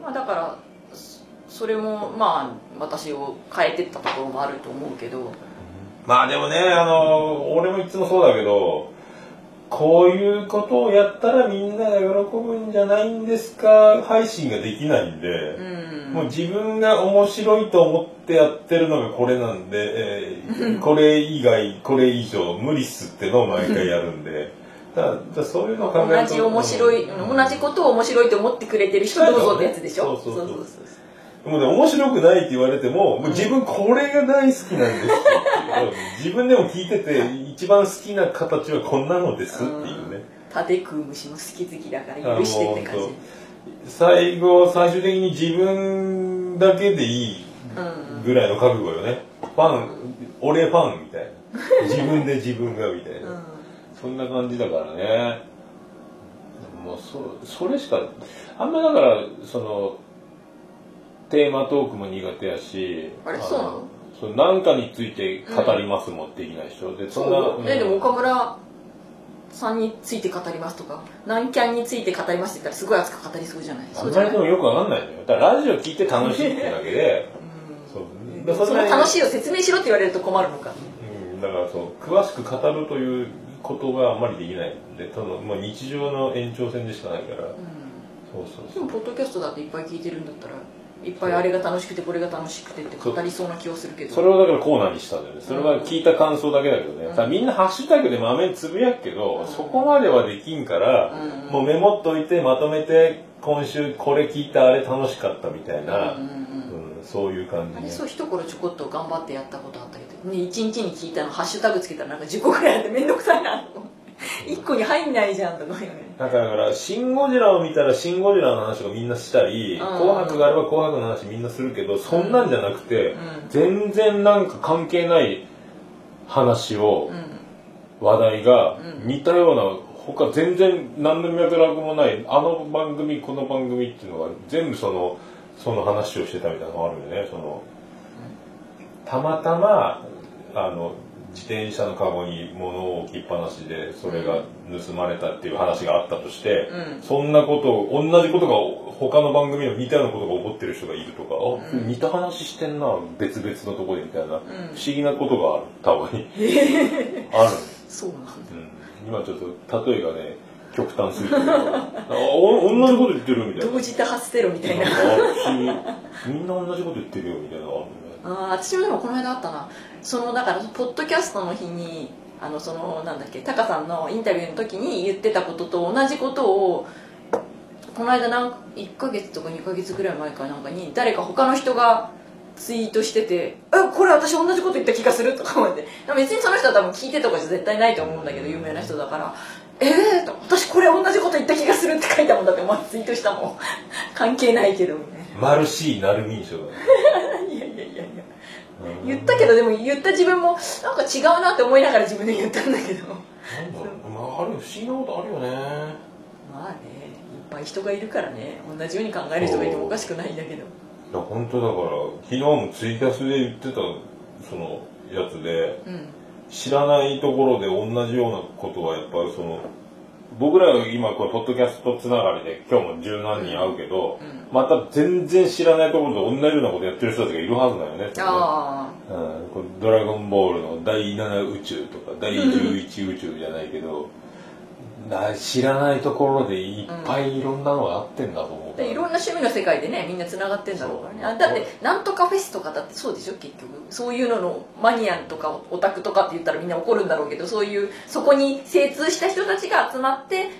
うん。まあだからそそれもまあ私を変えてったところもあると思うけど。まあでもねあの俺もいつもそうだけどこういうことをやったらみんなが喜ぶんじゃないんですか？配信ができないんで、うん。もう自分が面白いと思ってやってるのがこれなんで、えー [LAUGHS] これ以外これ以上無理っすってのを毎回やるんで。[LAUGHS] だだそういうのを考えると同じ面白い、うん。同じことを面白いと思ってくれてる人どうぞってやつでしょ？そうそうそうもうね、面白くないって言われても、もう自分これが大好きなんですっていう自分でも聞いてて、一番好きな形はこんなのですっていうね。タテ食う虫も好き好きだから許してって感じ最後、最終的に自分だけでいいうんぐらいの覚悟よね。ファン、俺ファンみたいな。自分で自分がみたいな。うんそんな感じだからね。もうそ、それしか、あんまだから、その、テーマトークも苦手やし、あれそうなの？そうなんかについて語りますもできないでしょ。で、そんな、そうね、んでも岡村さんについて語りますとか南キャンについて語りますって言ったらすごい熱く語りそうじゃない？あそうんまりでもよくわかんないのよ。だからラジオ聞いて楽しいってだけで、[LAUGHS] そううんだからその楽しい。いを説明しろって言われると困るのかうん、だからそう、詳しく語るということがあんまりできないんで、ただ、まあ日常の延長線でしかないから、うんそうそうでそう。もポッドキャストだっていっぱい聞いてるんだったらいっぱいあれが楽しくてこれが楽しくてって語りそうな気はするけど。それをだからコーナーにしたんだよね。それは聞いた感想だけだけどね。うん。さみんなハッシュタグで豆につぶやくけど、うん。そこまではできんから、うんもうメモっといてまとめて、今週これ聞いたあれ楽しかったみたいな、うんううん。うんそういう感じそう一頃ちょこっと頑張ってやったことあったけど、ね、1日に聞いたのハッシュタグつけたらなんか10個ぐらいあって面倒くさいなと思って [LAUGHS] 1個に入んないじゃんとかよねだから、だからシン・ゴジラを見たら、シン・ゴジラの話をみんなしたり、うん。紅白があれば紅白の話みんなするけど、そんなんじゃなくて、うん。全然なんか関係ない話を、うん。話題がうん。似たような、他全然何の脈絡もない、あの番組、この番組っていうのが全部その、その話をしてたみたいなのがあるよね。その、たまたま、あの、自転車のカゴに物を置きっぱなしで、それが盗まれたっていう話があったとして、うん。そんなことを、同じことが他の番組でも似たようなことが起こってる人がいるとか、あ、うん。似た話してんな、別々のとこでみたいな、ん。不思議なことがある、たまに。ある。そうなんだ。うん。今ちょっと例えがね極端すぎて。同じこと言ってるみたいな。同時多発テロみたいな。みんな同じこと言ってるよみたいなのあるねあー私もでもこの間あったな。そのだからポッドキャストの日にあのそのなんだっけタカさんのインタビューの時に言ってたことと同じことをこの間なん1ヶ月とか2ヶ月ぐらい前かなんかに誰か他の人がツイートしてて「えこれ私同じこと言った気がする」とか思って。別にその人は多分聞いてとかじゃ絶対ないと思うんだけど有名な人だから「ええー、と私これ同じこと言った気がする」って書いたもんだってお前ツイートしたもん。関係ないけど。みたいマルシー・ナルミン賞だね [LAUGHS] ないやいやいやいや言ったけどでも言った自分もなんか違うなって思いながら自分で言ったんだけど。なんだろう、まあ、あれ不思議なことあるよね。まあねいっぱい人がいるからね。同じように考える人がいてもおかしくないんだけど。いや本当だから昨日もツイキャスで言ってたそのやつでうん。知らないところで同じようなことはやっぱりその僕らが今これポッドキャストつながりで今日も十何人会うけど、うん。また全然知らないところで同じようなことやってる人たちがいるはずだよね。あうん、ドラゴンボールの第7宇宙とか第11宇宙じゃないけど、な知らないところでいっぱいいろんなのがあってんだと思でいろんな趣味の世界でねみんなつながってんだろうからね。だってなんとかフェスとかだってそうでしょ結局。そういうののマニアとかオタクとかって言ったらみんな怒るんだろうけどそういうそこに精通した人たちが集まって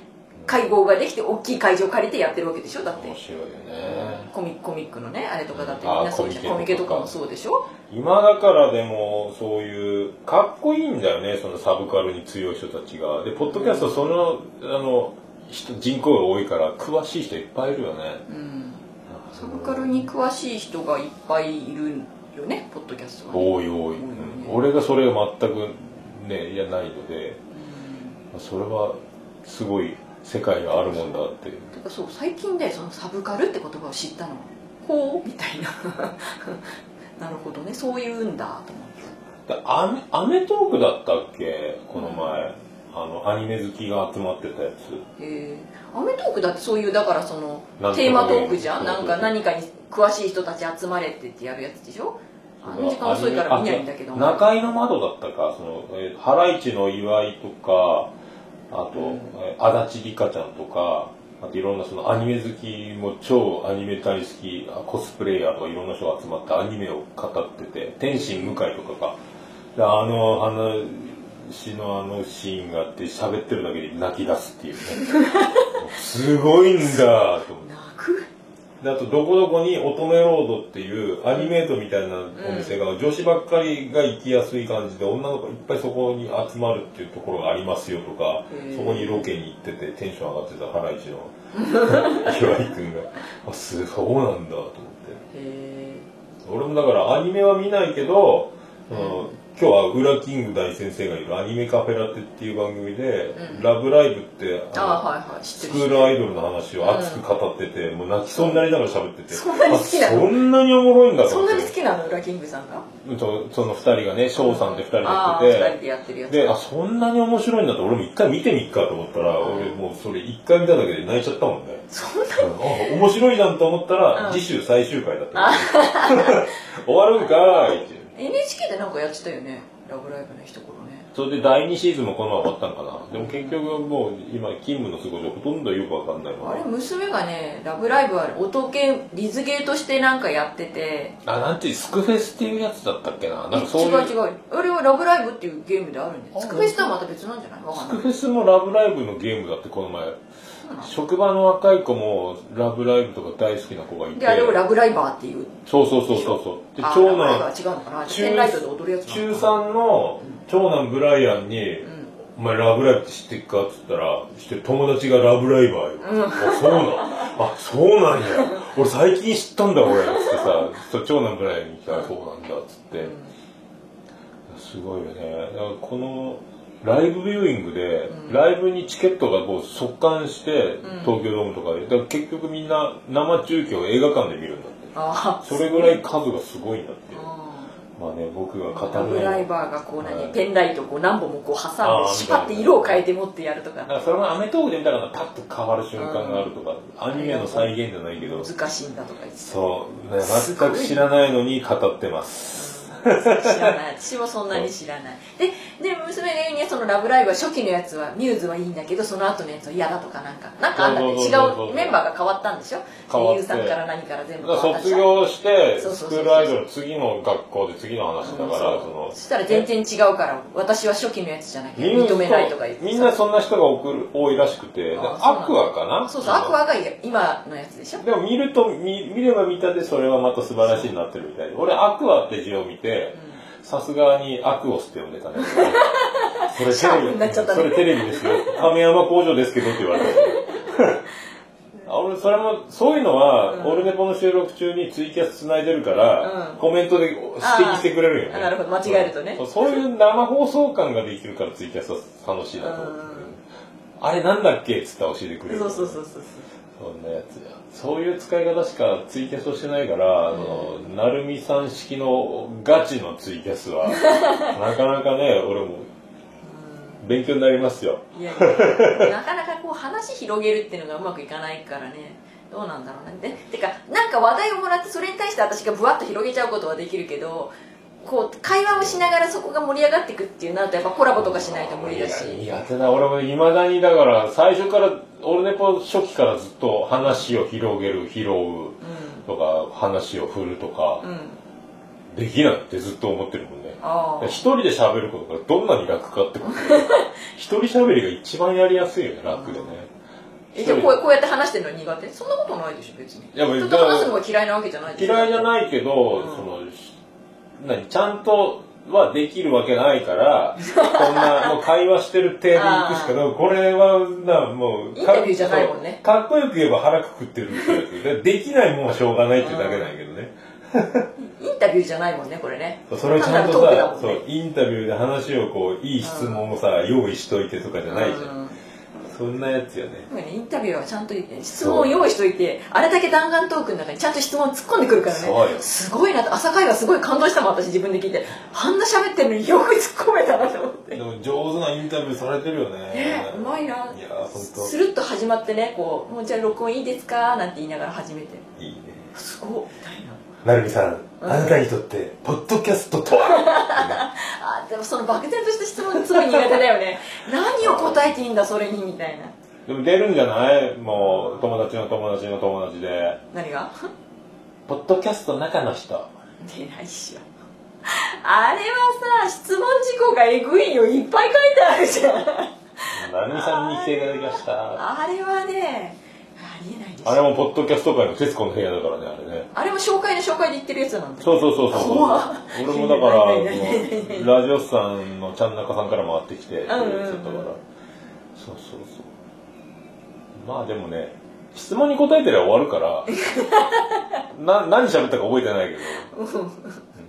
会合ができて大きい会場借りてやってるわけでしょだって。面白いよね。コミコミックのねあれとかだってあみんなそうじゃんココミケとか。ミケとかもそうでしょ。今だからでもそういうかっこいいんだよねそのサブカルに強い人たちが。でポッドキャストそのあの人人口が多いから詳しい人いっぱいいるよね。うん。サブカルに詳しい人がいっぱいいるよねポッドキャストはね。多い多い、ねうん俺がそれが全くねいやないので。それはすごい世界があるもんだっててかそう最近でそのサブカルって言葉を知ったの。ほう？みたいな。[LAUGHS] なるほどね。そういうんだと思って。だアメアメトークだったっけ？この前、あのアニメ好きが集まってたやつ。へえアメトークだってそういうだからそのテーマトークじゃん？なんか何かに詳しい人たち集まれってってやるやつでしょ？あの時間遅いから見ないんだけど。あ中井の窓だったか。その、えーハライチの岩井とかあと、えー足立梨花ちゃんとかあといろんなそのアニメ好きも超アニメ大好きあコスプレイヤーとかいろんな人が集まってアニメを語ってて天心向井とかが。であの話のあのシーンがあって喋ってるだけで泣き出すっていうね。すごいんだと思って。泣くであとどこどこに乙女ロードっていうアニメートみたいなお店が、女子ばっかりが行きやすい感じで女の子いっぱいそこに集まるっていうところがありますよとかへーそこにロケに行っててテンション上がってたハライチの岩井君があすそうなんだと思って。へ俺もだからアニメは見ないけど、その今日は裏キング大先生がいるアニメカフェラテっていう番組で「うん。ラブライブ!」ってえあのはいはい。知スクールアイドルの話を熱く語ってて、もう泣きそうになりながら喋ってて、そんなに好きなの？あそんなにおもろいんだとそんな思ってに好きなの？裏キングさんが？うんとその二人がね翔さんって二人でやってて。二人でやってるやつ。であそんなに面白いんだって俺も一回見てみっかと思ったら、うん。俺もうそれ一回見ただけで泣いちゃったもんね、そんなうん。あ面白いじゃんと思ったら、うん。次週最終回だった [LAUGHS] 終わるんかーいって NHK でなんかやってたよね。ラブライブの一頃ね。それで第2シーズンもこのまま終わったんかな？でも結局もう今勤務の都合でほとんどよくわかんないままあれ娘がねラブライブは音ゲーリズゲーとしてなんかやってて。あなんていうスクフェスっていうやつだったっけな？なんかそういう違う違う。あれはラブライブっていうゲームであるんで。あスクフェスとはまた別なんじゃない？わかんない。スクフェスもラブライブのゲームだってこの前職場の若い子もラブライブとか大好きな子がいて。であれをラブライバーっていう。そうそうそうそうそう。であ長男。ーは違うのかな。中ペンライトで踊るやつな中のかな。3の長男ブライアンにうん「お前ラブライブって知ってっか?」っつったら「知ってる友達がラブライバーよ」あそうなんあそうなんや。俺最近知ったんだ俺」っつってさ長男ブライアンに来たら「そうなんだ」っつって。すごいよね。だからこのライブビューイングで、うん。ライブにチケットがもう速乾して、うん。東京ドームとかでだから結局みんな生中継を映画館で見るんだって。あそれぐらい数がすごいんだって。あまあね僕が語ラるのもブライバーがこう何、はい。ペンライトをこう何本もこう挟んでシュパって色を変えて持ってやるとか。だからそれもアメトークで見たからパッと変わる瞬間があるとか、アニメの再現じゃないけど。難しいんだとか言って。そう、ね、全く知らないのに語ってます。知らない。私もそんなに知らない。でで娘が言うにはその「ラブライブ!」は初期のやつはミューズはいいんだけどその後のやつは嫌だとかなんかなんかあんだって違うメンバーが変わったんでしょ変わって声優さんから何から全部卒業してスクールアイドル次の学校で次の話だから、そのしたら全然違うから私は初期のやつじゃなきゃ認めないとか言ってみんなそんな人が送る多いらしくてアクアかなそうそうアクアが今のやつでしょでも見ると見れば見たでそれはまた素晴らしいなってるみたい俺アクアって字を見てさすがにアクオスって呼んでたね。それテレビねそれテレビですよ。亀山工場ですけどって言われた [LAUGHS] あ俺それもそういうのは、うん。オルネポの収録中にツイキャスつないでるから、うん。コメントで指摘してくれるよね。なるほど。間違えるとね。そういう生放送感ができるからツイキャスは楽しいなと思って、あれなんだっけっつったら教えてくれる。そうそうそうそう。そんなやつやそういう使い方しかツイキャスをしてないから、あの成美さん式のガチのツイキャスは [LAUGHS] なかなかね俺も勉強になりますよ。いやなかなかこう話広げるっていうのがうまくいかないからね。どうなんだろうね。でてかなんか話題をもらってそれに対して私がブワッと広げちゃうことはできるけどこう会話をしながらそこが盛り上がっていくっていうなるとやっぱコラボとかしないと無理だし。苦手な俺もいまだにだから最初からオルネポ初期からずっと話を広げる拾うとか話を振るとかうん。うんできないってずっと思ってるもんね。一人で喋ることがどんなに楽かってこと [LAUGHS] 一人喋りが一番やりやすいよね楽でね。えじゃあこうこうやって話してるの苦手？そんなことないでしょ別に。人と話すのが嫌いなわけじゃないでしょ嫌いじゃないけど、うん。そのし何ちゃんとはできるわけないから、こんな、[LAUGHS] もう会話してる程度行くしかない。これは、な、もう、インタビューじゃないもんねか。かっこよく言えば腹くくってるってやつで。できないもんはしょうがないってだけなんやけどね。インタビューじゃないもんねこれねそれをちゃんとさそうね、インタビューで話をこう、いい質問をさ、用意しといてとかじゃないじゃん。うんそんなやつよね。インタビューはちゃんと質問を用意しといてあれだけ弾丸トークの中にちゃんと質問突っ込んでくるからねすごいなと朝会話すごい感動したもん私自分で聞いてあんな喋ってるのによく突っ込めたなと思ってでも上手なインタビューされてるよね。ねうまいないやー、ほんと。スルッと始まってねこう「もうじゃあ録音いいですか?」なんて言いながら始めていいね。すごいみたいななるみさん、あなたにとって、ポッドキャストとは？[LAUGHS] あでもその漠然とした質問すごい苦手だよね。[LAUGHS] 何を答えていいんだそれにみたいな。でも出るんじゃない？もう、友達の友達の友達で。何が？ポッドキャスト中の人。出ないっしょ。あれはさ質問事項がえぐいよ。いっぱい書いてあるじゃん。なるみさんに来ていただきました。あれはねありえないでしょあれもポッドキャスト界の徹子の部屋だからね、あれね。あれも紹介の紹介で言ってるやつなんだそうそうそうそう。俺もだから、ラジオスさんのちゃん中さんから回ってきて、そういうやつだったから。そうそうそう。まあでもね、質問に答えてりゃ終わるから、[LAUGHS] な何喋ったか覚えてないけど。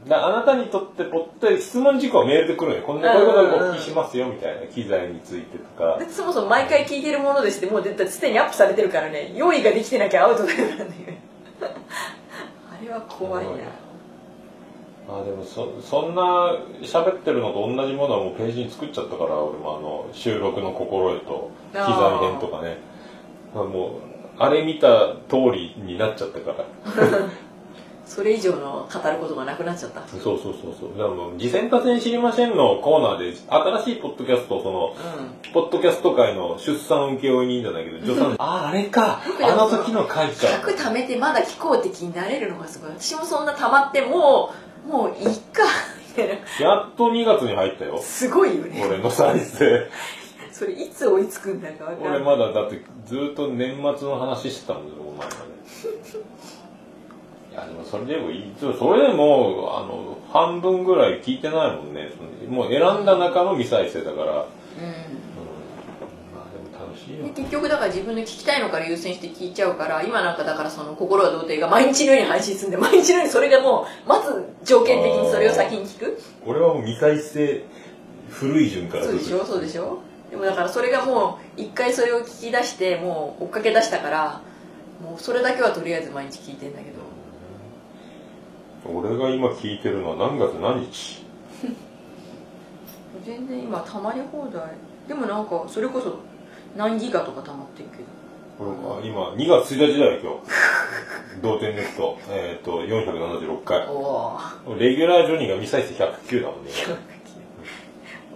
だあなたにとってポッド質問事項はメールで来るのよ。こんなこういうことでお聞きしますよみたいな機材についてとか。そもそも毎回聞いてるものでしてもうすでにアップされてるからね。用意ができてなきゃアウトだからねあれは怖いな。あでもそそんな喋ってるのと同じものはもうページに作っちゃったから俺もあの収録の心得と機材編とかね。あもうあれ見た通りになっちゃったから [LAUGHS] それ以上の語ることがなくなっちゃった。そうそうそうそう。だからもう「次戦多戦知りません」のコーナーで新しいポッドキャストをそのうポッドキャスト界の出産請負人じゃないけど [LAUGHS] 助産あああれか。あの時の会ちゃん100貯めてまだ聞こうって気になれるのがすごい。私もそんな貯まってもうもういいか。[LAUGHS] やっと2月に入ったよ。すごいよね。俺の再生。それいつ追いつくんだか分かんない。俺まだだってずっと年末の話してたもんねお前まで [LAUGHS] いやでもそれでもいい。それでもあの半分ぐらい聞いてないもんね。もう選んだ中の未再生だから、うん、まうん。あでも楽しいよ。で結局だから自分で聞きたいのから優先して聞いちゃうから今なんかだからその心は童貞が毎日のように配信するんで毎日のようにそれがもうまず条件的にそれを先に聞く。俺はもう未再生古い順から。そうでしょ？そうでしょ？でもだからそれがもう一回それを聞き出してもう追っかけ出したからもうそれだけはとりあえず毎日聞いてんだけど俺が今聞いてるのは何月何日？[LAUGHS] 全然今たまり放題。でもなんかそれこそ何ギガとかたまってるけど。今2月1日だよ今日。[LAUGHS] 同点ネットえっ、と476回。レギュラージョニーが未再生109だもんね。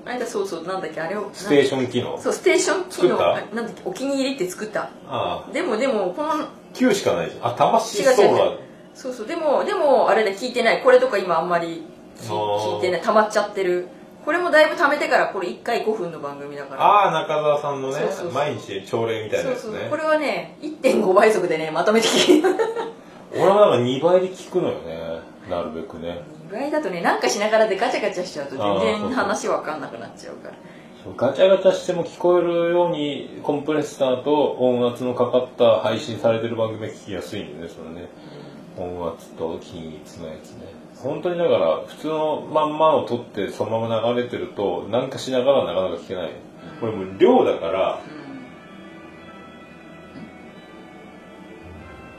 この間そうそうなんだっけあれをステーション機能。そうステーション機能。なんだっけお気に入りって作った？ああ。でもでもこの9しかないじゃん。あ魂違う違う違う。ストーラーそうそう。でもでもあれで聞いてない。これとか今あんまり聞いてない。溜まっちゃってる。これもだいぶ溜めてからこれ1回5分の番組だから。ああ中澤さんのね毎日朝礼みたいなやつね。そうそう。これはね1.5倍速でねまとめて聞いて。俺もなんか2倍で聞くのよねなるべくね。2倍だとねなんかしながらでガチャガチャしちゃうと全然話わかんなくなっちゃうから。ガチャガチャしても聞こえるようにコンプレッサーと音圧のかかった配信されてる番組が聞きやすいんでねそのね音圧と均一のやつね。本当にだから普通のまんまを撮ってそのまま流れてるとなんかしながらなかなか聞けない。これもう量だから。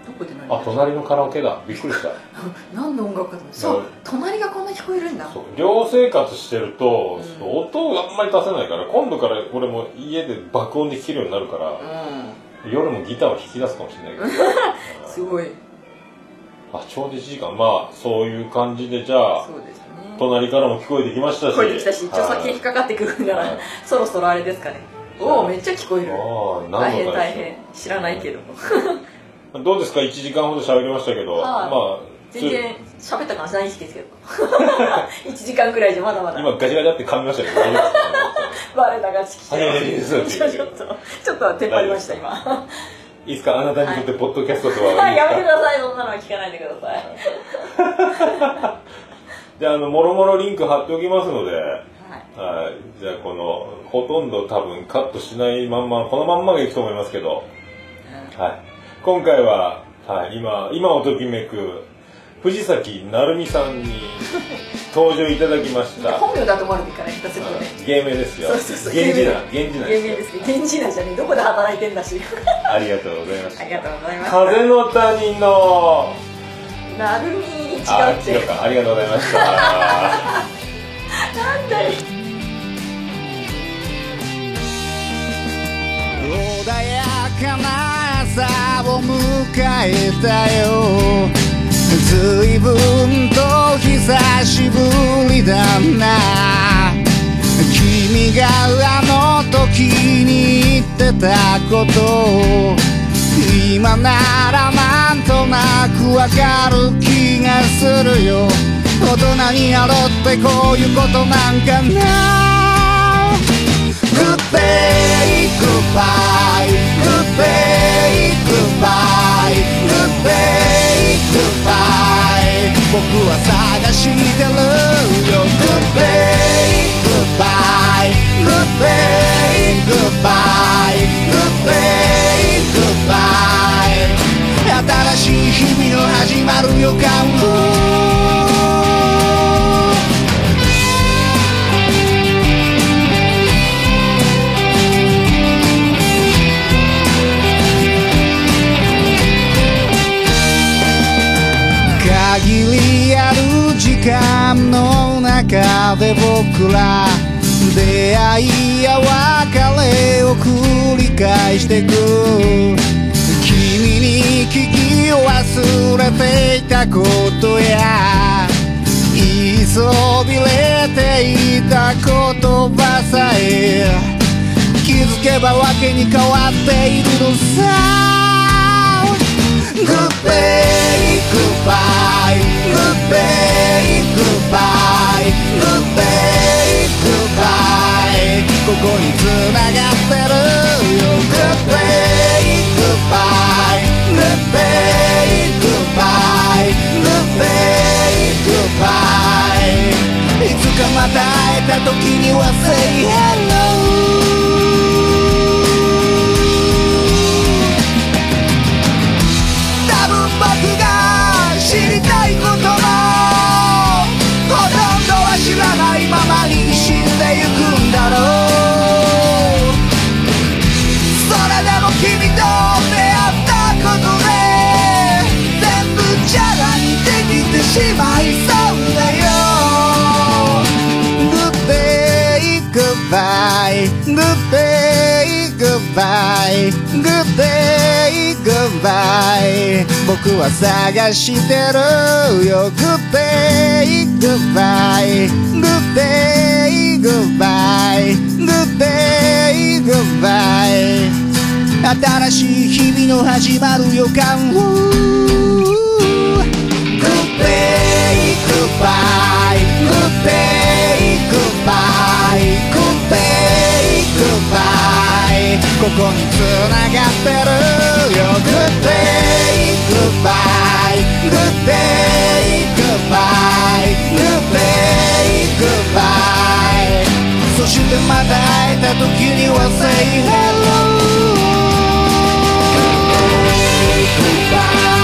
どこで何あ隣のカラオケだ。びっくりした。[LAUGHS] 何の音楽かと思そう。うん。隣がこんな聞こえるんだ。そう寮生活してると、うん音があんまり出せないから今度から俺も家で爆音で聴けるようになるから、う夜もギターを弾き出すかもしれないけど。ん [LAUGHS] すごいあちょうど1時間まあそういう感じでじゃあそうですね。隣からも聞こえてきましたし。聞こえてきたし著作権引っかかってくるんだから、はい。そろそろあれですかね。おおめっちゃ聞こえる。ああ大何変大変。知らないけど。す [LAUGHS] どうですか？1時間ほど喋りましたけど、はい。まあ全然喋った感じないですけど。[LAUGHS] 1時間くらいじゃまだまだ。今ガチャガチャって噛みましたけど。大丈夫です。か我らがちょちょっとちょっと手張りました今いいですか？あなたにとってポッドキャストとは？い [LAUGHS] いやめてください。そんなのは聞かないでください。[LAUGHS] じゃああのもろもろリンク貼っておきますので。はい。はい。じゃあこのほとんど多分カットしないまんまこのまんまがいくと思いますけど。はい、今回は、はい、今今をときめく藤崎成美さんに登場いただきました。本名だと思われてるから一つもね芸名ですよ。そうそうそう。源氏名源氏名有名ですけど源氏名じゃねえ。どこで働いてんだし。[LAUGHS] ありがとうございましたありがとうございます。風の谷の。なるみに違うあって。違うか。ありがとうございました。[LAUGHS] なんだよ。穏やかな朝を迎えたよ随分と久しぶりだな。君があの時に言ってたこと今ならなんとなくわかる気がするよ。大人になろうってこういうことなんかな Goodbye, 僕は探してるよ Goodbye, goodbye, goodbye, goodbye, goodbye, goodbye 新しい日々の始まる予感をで僕ら出会いや別れを繰り返してく。君に聞き忘れていたことや言いそびれていた言葉さえ。気づけばわけに変わっているのさ。「グッバイグッバイグッバイここにつながってるよ」「グッバイグッバイグッバイグッバイ」「いつかまた会えた時には Say Hello」僕が知りたいこともほとんどは知らないままに死んでゆくんだろうそれでも君と出会ったことで全部チャラにできてしまいそうだよ Good day, goodbye Good day, goodbye. ない僕は探してるよ Good day, goodbye Good day, goodbye Good day, goodbye 新しい日々の始まる予感を Good day, goodbye Good day, goodbye Good day, goodbye いここに繋がってるよ Good day, goodbye Good day, goodbye Good day, goodbye そしてまた会えた時には Say hello Goodbye